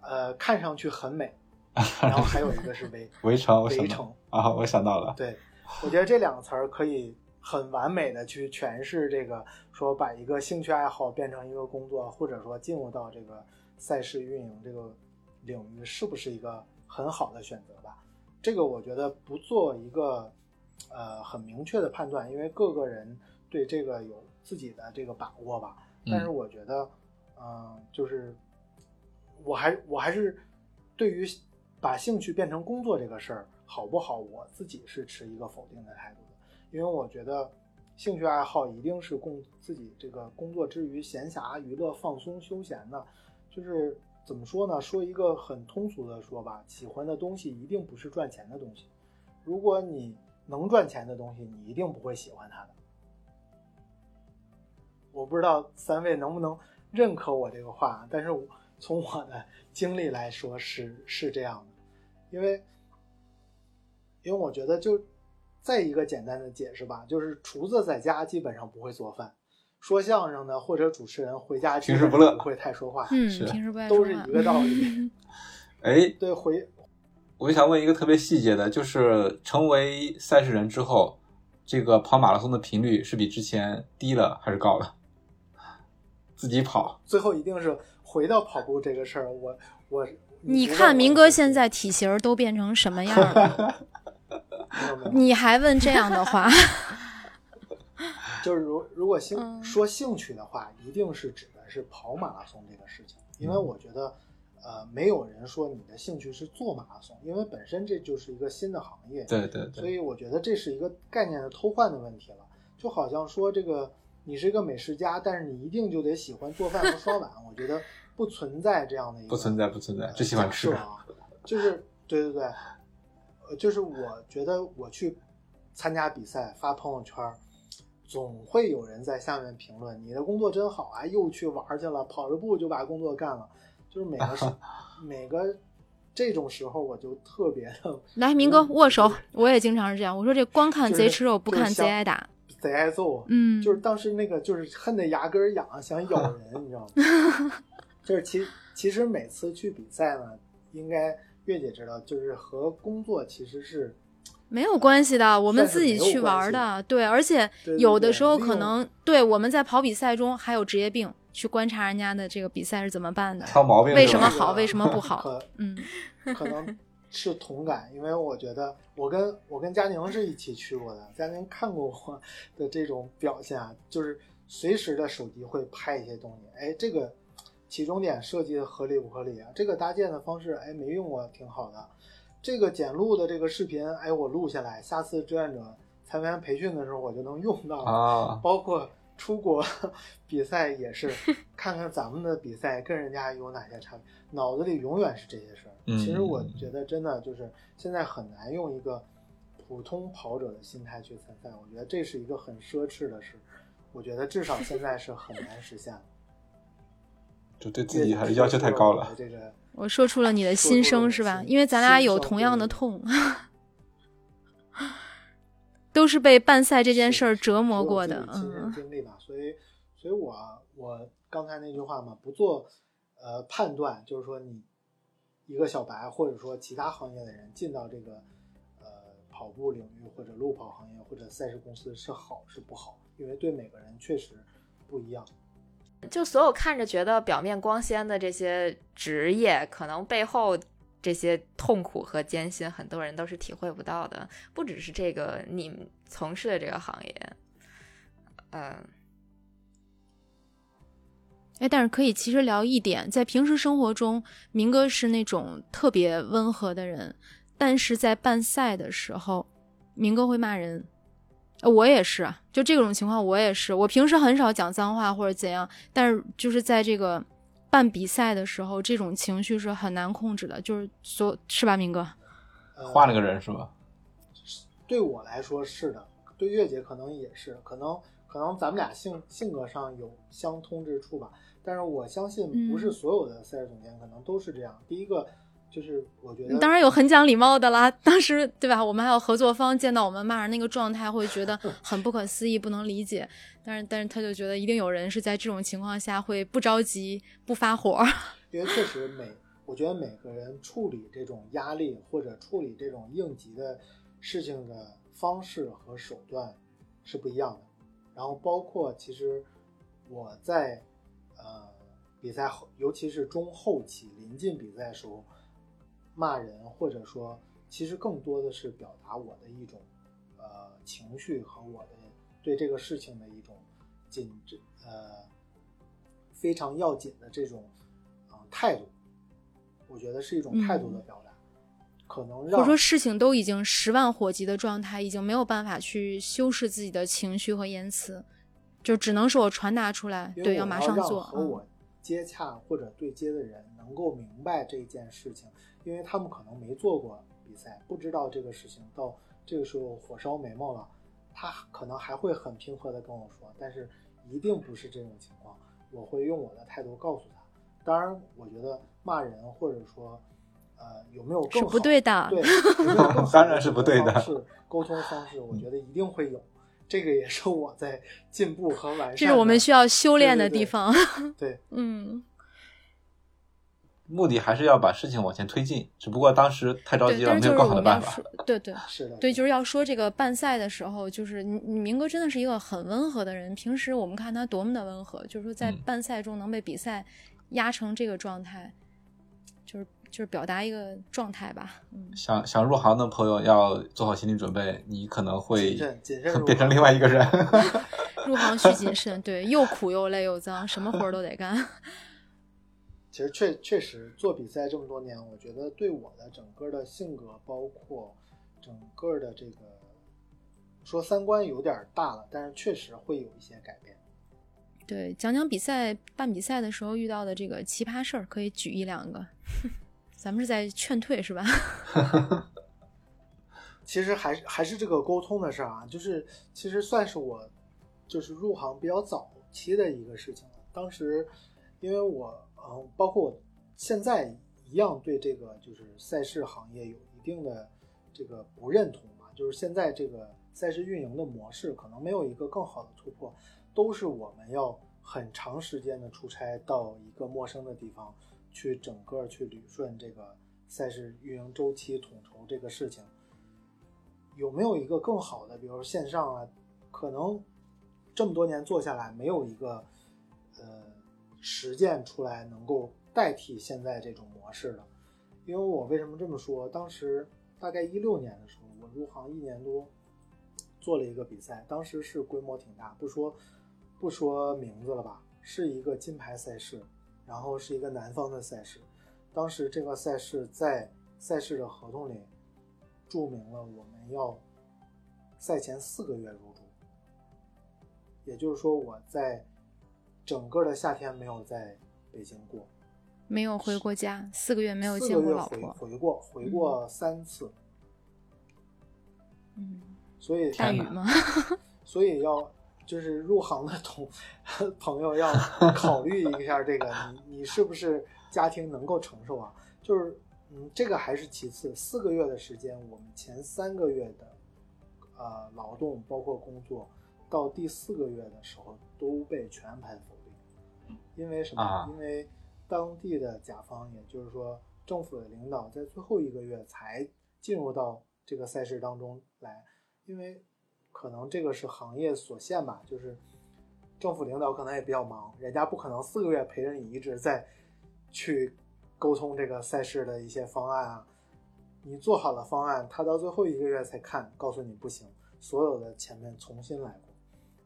呃，看上去很美，*laughs* 然后还有一个是围围城，围城。啊，我想到了，对，我觉得这两个词儿可以很完美的去诠释这个，说把一个兴趣爱好变成一个工作，或者说进入到这个赛事运营这个领域，是不是一个很好的选择吧？这个我觉得不做一个呃很明确的判断，因为各个人对这个有自己的这个把握吧。但是嗯我觉得，嗯、就是我还我还是对于把兴趣变成工作这个事儿好不好，我自己是持一个否定的态度的，因为我觉得兴趣爱好一定是供自己这个工作之余闲暇娱乐、放松休闲的，就是怎么说呢？说一个很通俗的说吧，喜欢的东西一定不是赚钱的东西。如果你能赚钱的东西，你一定不会喜欢它的。我不知道三位能不能认可我这个话，但是我从我的经历来说是是这样的，因为因为我觉得就再一个简单的解释吧，就是厨子在家基本上不会做饭，说相声的或者主持人回家平时不乐不会太说话，嗯，是平时不爱都是一个道理。*laughs* 哎，对，回我就想问一个特别细节的，就是成为赛事人之后，这个跑马拉松的频率是比之前低了还是高了？自己跑，最后一定是回到跑步这个事儿，我我你看明哥现在体型儿都变成什么样了？*laughs* 你还问这样的话？*laughs* 就是如如果兴、嗯说兴趣的话，一定是指的是跑马拉松这个事情，因为我觉得，呃，没有人说你的兴趣是做马拉松，因为本身这就是一个新的行业，对对对，所以我觉得这是一个概念的偷换的问题了。就好像说这个你是一个美食家，但是你一定就得喜欢做饭和刷 *laughs* 碗，我觉得不存在这样的一个不存在不存在，只喜欢吃。啊，就是对对对，呃，就是我觉得我去参加比赛发朋友圈儿，总会有人在下面评论：“你的工作真好啊，又去玩儿去了，跑着步就把工作干了。”就是每个 *laughs* 每个这种时候，我就特别的来，明哥握手，我也经常是这样。我说这光看贼吃肉，不看贼挨打。贼挨揍。嗯，就是当时那个就是恨得牙根痒，想咬人，你知道吗？*laughs* 就是其其实每次去比赛呢，应该月姐知道，就是和工作其实是没有关系的，我们自己去玩的。对，而且有的时候可能对我们在跑比赛中还有职业病，去观察人家的这个比赛是怎么办的，挑毛病为什么好，为什么不 *laughs* 好？可嗯，可能是同感，因为我觉得我跟我跟佳宁是一起去过的，佳宁看过我的这种表现啊，就是随时的手机会拍一些东西，哎，这个起终点设计的合理不合理啊？这个搭建的方式，哎，没用过，挺好的。这个简录的这个视频，哎，我录下来，下次志愿者参加培训的时候我就能用到了。啊？包括出国 *laughs* 比赛也是，*laughs* 看看咱们的比赛跟人家有哪些差别，脑子里永远是这些事儿。嗯其实我觉得真的就是现在很难用一个普通跑者的心态去参赛，我觉得这是一个很奢侈的事。我觉得至少现在是很难实现的。就对自己还是要求太高了。这个我说出了你的心声是吧？因为咱俩有同样的痛，*laughs* 都是被办赛这件事儿折磨过的。亲身嗯，经历吧，所以，所以我我刚才那句话嘛，不做呃判断，就是说你一个小白或者说其他行业的人进到这个呃跑步领域或者路跑行业或者赛事公司是好是不好，因为对每个人确实不一样。就所有看着觉得表面光鲜的这些职业，可能背后这些痛苦和艰辛，很多人都是体会不到的。不只是这个你从事的这个行业，嗯，哎，但是可以其实聊一点，在平时生活中，明哥是那种特别温和的人，但是在办赛的时候，明哥会骂人。我也是，就这种情况，我也是。我平时很少讲脏话或者怎样，但是就是在这个办比赛的时候，这种情绪是很难控制的，就是所是吧，明哥？呃、换了个人是吧？对我来说是的，对月姐可能也是，可能可能咱们俩性性格上有相通之处吧。但是我相信，不是嗯所有的赛事总监可能都是这样。第一个就是我觉得，当然有很讲礼貌的啦。当时对吧？我们还有合作方见到我们骂人那个状态，会觉得 *laughs* 很不可思议，不能理解。但是但是他就觉得一定有人是在这种情况下会不着急、不发火。*laughs* 因为确实每，我觉得每个人处理这种压力或者处理这种应急的事情的方式和手段是不一样的。然后包括其实我在呃比赛后，尤其是中后期临近比赛的时候，骂人或者说，其实更多的是表达我的一种呃情绪和我的对这个事情的一种紧呃非常要紧的这种啊、呃态度，我觉得是一种态度的表达，可能让或者说事情都已经十万火急的状态，已经没有办法去修饰自己的情绪和言辞，就只能是我传达出来，对，要马上做。让和嗯我接洽或者对接的人能够明白这件事情，因为他们可能没做过比赛，不知道这个事情到这个时候火烧眉毛了，他可能还会很平和的跟我说，但是一定不是这种情况，我会用我的态度告诉他。当然，我觉得骂人或者说呃有没有更不对的对，当然是不对的方式沟通方式，*laughs* 我觉得一定会有。这个也是我在进步和完善。这是我们需要修炼的对对对地方。对，*laughs* 嗯，目的还是要把事情往前推进，只不过当时太着，急了，没有更好的办法。对对。是的，对，就是要说这个办赛的时候，就是你你明哥真的是一个很温和的人。平时我们看他多么的温和，就是说在嗯办赛中能被比赛压成这个状态，就是就是表达一个状态吧。嗯，想想入行的朋友要做好心理准备，你可能会 *laughs* 变成另外一个人。*laughs* 入行需谨慎，对，又苦又累又脏，什么活儿都得干。*laughs* 其实确确实做比赛这么多年，我觉得对我的整个的性格，包括整个的这个说三观有点大了，但是确实会有一些改变。对，讲讲比赛办比赛的时候遇到的这个奇葩事儿，可以举一两个。咱们是在劝退是吧？*laughs* *laughs* 其实还是还是这个沟通的事儿啊，就是其实算是我就是入行比较早期的一个事情了。当时因为我嗯，包括我现在一样对这个就是赛事行业有一定的这个不认同嘛，就是现在这个赛事运营的模式可能没有一个更好的突破，都是我们要很长时间的出差到一个陌生的地方去整个去捋顺这个赛事运营周期统筹这个事情。有没有一个更好的，比如线上啊？可能这么多年做下来，没有一个呃实践出来能够代替现在这种模式的。因为我为什么这么说？当时大概一六年的时候，我入行一年多，做了一个比赛，当时是规模挺大，不说不说名字了吧，是一个金牌赛事，然后是一个南方的赛事。当时这个赛事在赛事的合同里注明了我们要赛前四个月入住，也就是说我在整个的夏天没有在北京过，没有回过家，四个月没有见四个月回过老婆。回过回过三次，嗯，所以下雨吗？*laughs* 所以要就是入行的同 *laughs* 朋友要 *laughs* 考虑一下这个，你你是不是家庭能够承受啊？就是嗯，这个还是其次，四个月的时间，我们前三个月的呃劳动包括工作，到第四个月的时候都被全盘否定，因为什么？啊因为当地的甲方，也就是说政府的领导，在最后一个月才进入到这个赛事当中来，因为可能这个是行业所限吧，就是政府领导可能也比较忙，人家不可能四个月陪着你一直在去沟通这个赛事的一些方案啊。你做好了方案，他到最后一个月才看，告诉你不行，所有的前面重新来过。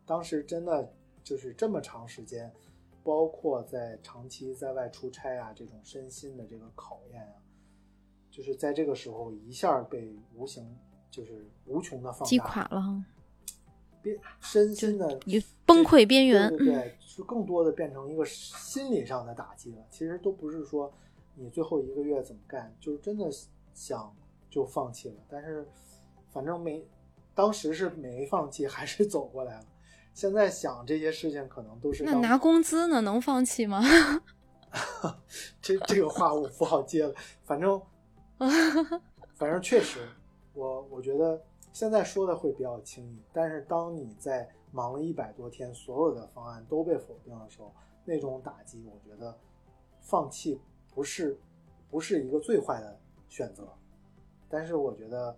当时真的就是这么长时间，包括在长期在外出差啊这种身心的这个考验啊，就是在这个时候一下被无形就是无穷的放大，击垮了，边身心的一崩溃边缘。对对对，就更多的变成一个心理上的打击了。其实都不是说你最后一个月怎么干，就是真的想就放弃了。但是反正没，当时是没放弃，还是走过来了。现在想这些事情，可能都是那拿工资呢？能放弃吗？*laughs* 这这个话我不好接了。反正 *laughs* 反正确实，我我觉得现在说的会比较轻易，但是当你在忙了一百多天，所有的方案都被否定的时候，那种打击，我觉得放弃不是不是一个最坏的选择。但是我觉得，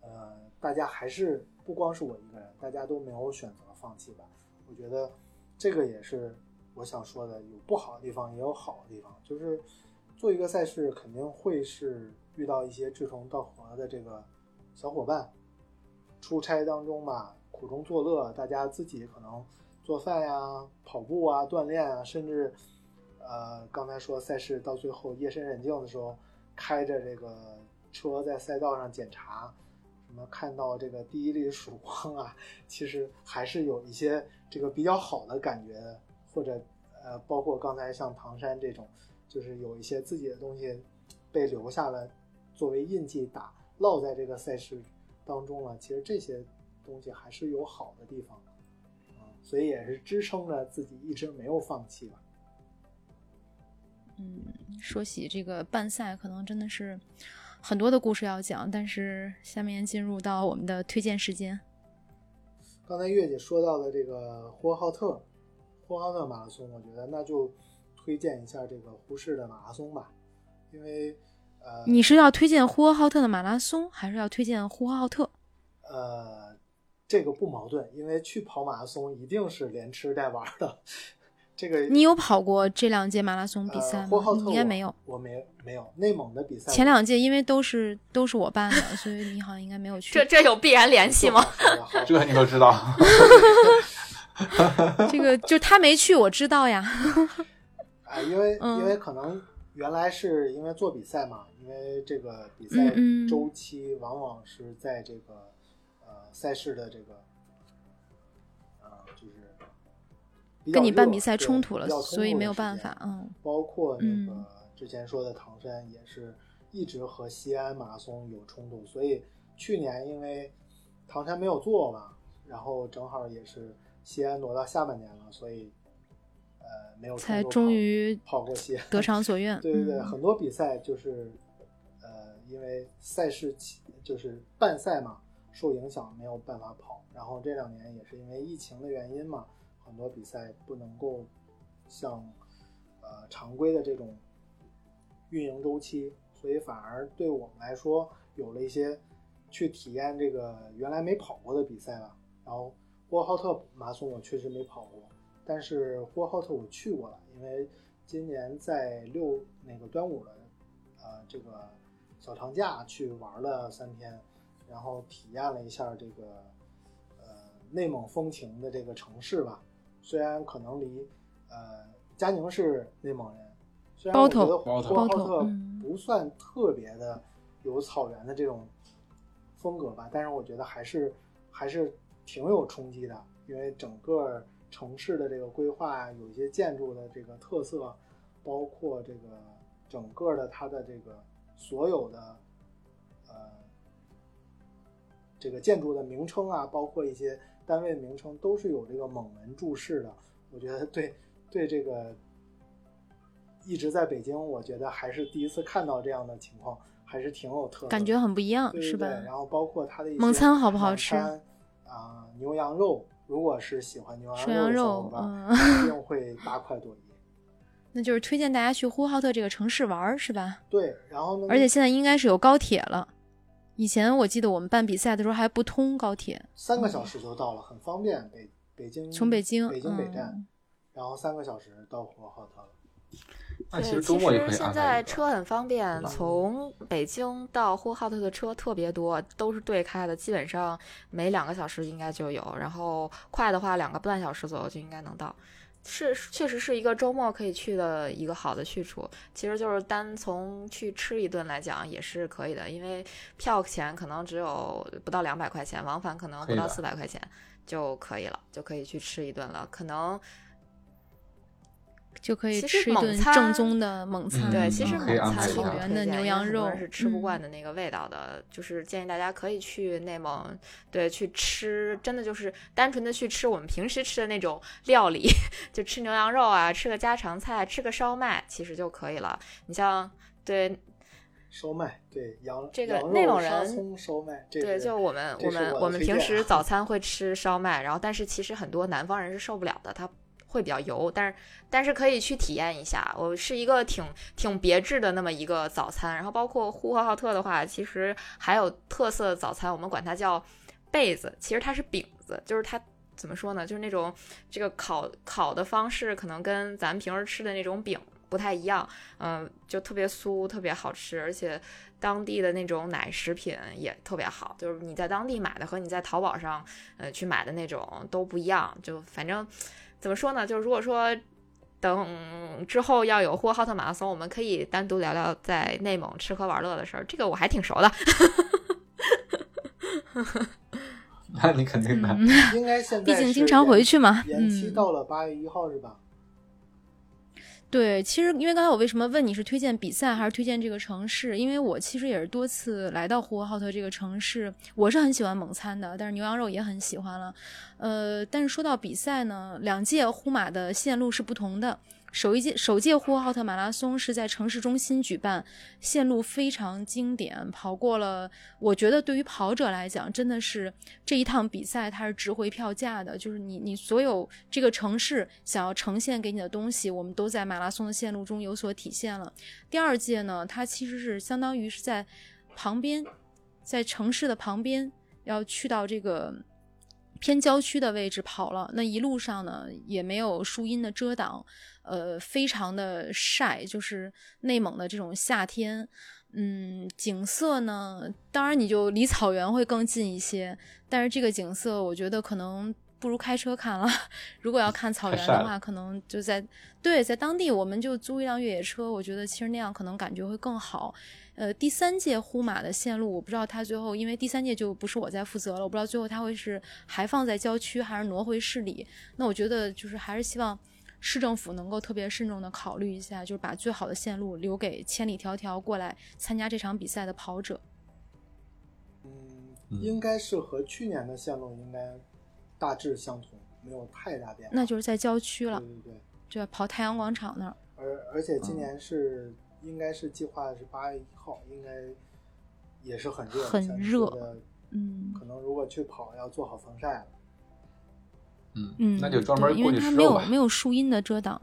呃，大家还是不光是我一个人，大家都没有选择放弃吧。我觉得这个也是我想说的，有不好的地方，也有好的地方。就是做一个赛事，肯定会是遇到一些志同道合的这个小伙伴。出差当中吧，苦中作乐，大家自己可能做饭呀、跑步啊、锻炼啊，甚至呃，刚才说赛事到最后夜深人静的时候，开着这个车在赛道上检查，什么看到这个第一粒曙光啊，其实还是有一些这个比较好的感觉，或者呃，包括刚才像唐山这种，就是有一些自己的东西被留下了，作为印记打烙在这个赛事当中了。其实这些东西还是有好的地方，啊、所以也是支撑着自己一直没有放弃吧。嗯，说起这个办赛，可能真的是很多的故事要讲，但是下面进入到我们的推荐时间。刚才月姐说到的这个呼和浩特，呼和浩特马拉松，我觉得那就推荐一下这个呼市的马拉松吧，因为呃，你是要推荐呼和浩特的马拉松，还是要推荐呼和浩特？呃，这个不矛盾，因为去跑马拉松一定是连吃带玩的。这个你有跑过这两届马拉松比赛呃、呼和吗？浩特应该没有。我没没有内蒙的比赛，前两届因为都是都是我办的，所以你好像应该没有去。这这有必然联系吗？这你都知道。这个就他没去，我知道呀。*laughs* 啊，因为嗯因为可能原来是因为做比赛嘛，因为这个比赛周期往往是在这个呃赛事的这个呃就是跟你办比赛冲突了，所以没有办法。嗯，包括那个嗯之前说的唐山也是一直和西安马拉松有冲突，所以去年因为唐山没有做嘛，然后正好也是西安挪到下半年了，所以呃没有才终于跑过西安，得偿所愿。对对对，嗯很多比赛就是呃因为赛事起就是办赛嘛受影响没有办法跑，然后这两年也是因为疫情的原因嘛，很多比赛不能够像呃常规的这种运营周期，所以反而对我们来说有了一些去体验这个原来没跑过的比赛吧。然后呼和浩特马拉松我确实没跑过，但是呼和浩特我去过了，因为今年在六那个端午的呃这个小长假去玩了三天，然后体验了一下这个呃内蒙风情的这个城市吧。虽然可能离呃佳宁是内蒙人，虽然我觉得呼和浩特不算特别的有草原的这种风格吧，但是我觉得还是还是挺有冲击的，因为整个城市的这个规划，有一些建筑的这个特色，包括这个整个的它的这个所有的呃这个建筑的名称啊，包括一些单位名称，都是有这个蒙文注释的。我觉得对对这个一直在北京，我觉得还是第一次看到这样的情况，还是挺有特色，感觉很不一样，对是吧？然后包括它的蒙餐好不好吃啊？牛羊肉，如果是喜欢牛涮羊肉的话，一定会大快朵颐。*laughs* 那就是推荐大家去呼和浩特这个城市玩，是吧？对，然后呢？而且现在应该是有高铁了。以前我记得我们办比赛的时候还不通高铁，三个小时就到了，很方便。北北京从北京北京北站，嗯、然后三个小时到呼和浩特了。那其实周末也可以现在车很方便，从北京到呼和浩特的车特别多，都是对开的，基本上每两个小时应该就有。然后快的话，两个半小时左右就应该能到。是，确实是一个周末可以去的一个好的去处。其实就是单从去吃一顿来讲也是可以的，因为票钱可能只有不到两百块钱，往返可能不到四百块钱就可以了，就可以去吃一顿了。可能就可以吃一顿正宗的蒙餐。对，其实蒙餐草原的牛羊肉是吃不惯的那个味道的，就是建议大家可以去内蒙，对，去吃，真的就是单纯的去吃我们平时吃的那种料理，*laughs* 就吃牛羊肉啊，吃个家常菜，吃个烧麦，其实就可以了。你像对烧麦，对羊这个内蒙人烧麦，对，就我们我们我们平时早 *laughs* 餐会吃烧麦，然后但是其实很多南方人是受不了的，他。会比较油，但是但是可以去体验一下。我是一个挺挺别致的那么一个早餐。然后包括呼和浩特的话，其实还有特色的早餐，我们管它叫被子，其实它是饼子，就是它怎么说呢？就是那种这个烤烤的方式可能跟咱们平时吃的那种饼不太一样，嗯，就特别酥，特别好吃，而且当地的那种奶食品也特别好，就是你在当地买的和你在淘宝上呃去买的那种都不一样，就反正。怎么说呢？就是如果说等之后要有呼和浩特马拉松，我们可以单独聊聊在内蒙吃喝玩乐的事儿。这个我还挺熟的。*laughs* 那你肯定的，应该现在毕竟经常回去嘛。延期到了八月一号是吧？对，其实因为刚才我为什么问你是推荐比赛还是推荐这个城市？因为我其实也是多次来到呼和浩特这个城市，我是很喜欢蒙餐的，但是牛羊肉也很喜欢了。呃，但是说到比赛呢，两届呼马的线路是不同的。首届首届呼和浩特马拉松是在城市中心举办，线路非常经典，跑过了。我觉得对于跑者来讲，真的是这一趟比赛它是值回票价的。就是你你所有这个城市想要呈现给你的东西，我们都在马拉松的线路中有所体现了。第二届呢，它其实是相当于是在旁边，在城市的旁边要去到这个偏郊区的位置跑了。那一路上呢，也没有树荫的遮挡。呃，非常的晒，就是内蒙的这种夏天，嗯，景色呢，当然你就离草原会更近一些，但是这个景色我觉得可能不如开车看了。*laughs* 如果要看草原的话，可能就在对，在当地我们就租一辆越野车，我觉得其实那样可能感觉会更好。呃，第三届呼马的线路，我不知道他最后，因为第三届就不是我在负责了，我不知道最后他会是还放在郊区，还是挪回市里。那我觉得就是还是希望。市政府能够特别慎重的考虑一下，就是把最好的线路留给千里迢迢过来参加这场比赛的跑者。嗯，应该是和去年的线路应该大致相同，没有太大变化。那就是在郊区了，对对对，就要跑太阳广场那儿。而而且今年是应该是计划是八月一号，应该也是很热，很热。嗯，可能如果去跑要做好防晒了。嗯，那就专门因为它没有没有树荫的遮挡，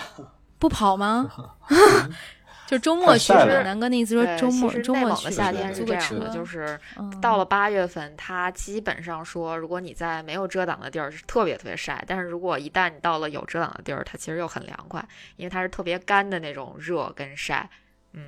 *laughs* 不跑吗？*laughs* 就周末去南哥那意思说周末周末去内蒙的夏天是租个车这样的，，就是嗯到了八月份，它基本上说，如果你在没有遮挡的地儿是特别特别晒，但是如果一旦你到了有遮挡的地儿，它其实又很凉快，因为它是特别干的那种热跟晒。嗯，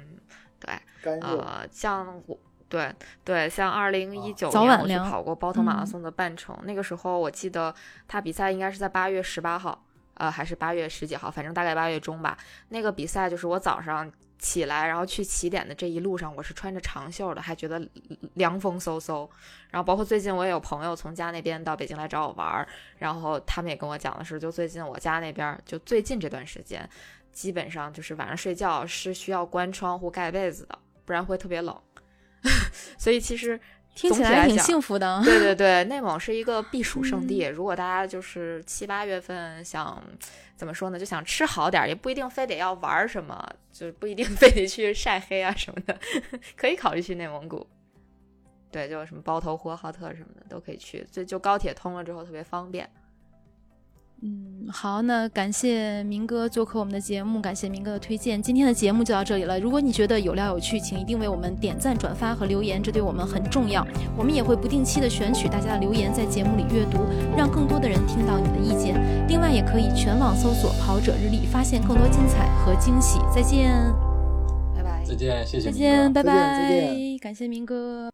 对，干热，呃，像我。对对，像二零一九年我去跑过包头马拉嗯松的半程，那个时候我记得他比赛应该是在八月十八号，呃，还是八月十几号，反正大概八月中吧。那个比赛就是我早上起来，然后去起点的这一路上，我是穿着长袖的，还觉得凉风嗖嗖。然后包括最近我也有朋友从家那边到北京来找我玩儿，然后他们也跟我讲的是，就最近我家那边儿就最近这段时间，基本上就是晚上睡觉是需要关窗户盖被子的，不然会特别冷。*laughs* 所以其实听起来挺幸福的。对对 *laughs* 对，内蒙是一个避暑胜嗯地。如果大家就是七八月份想怎么说呢，就想吃好点儿，也不一定非得要玩儿什么，就不一定非得去晒黑啊什么的，*laughs* 可以考虑去内蒙古。对，就什么包头、呼和浩特什么的都可以去，就就高铁通了之后特别方便。嗯，好，那感谢明哥做客我们的节目，感谢明哥的推荐。今天的节目就到这里了。如果你觉得有料有趣，请一定为我们点赞、转发和留言，这对我们很重要。我们也会不定期的选取大家的留言，在节目里阅读，让更多的人听到你的意见。另外，也可以全网搜索“跑者日历”，发现更多精彩和惊喜。再见，拜拜。再见，谢谢再见，拜再见拜，再见感谢明哥。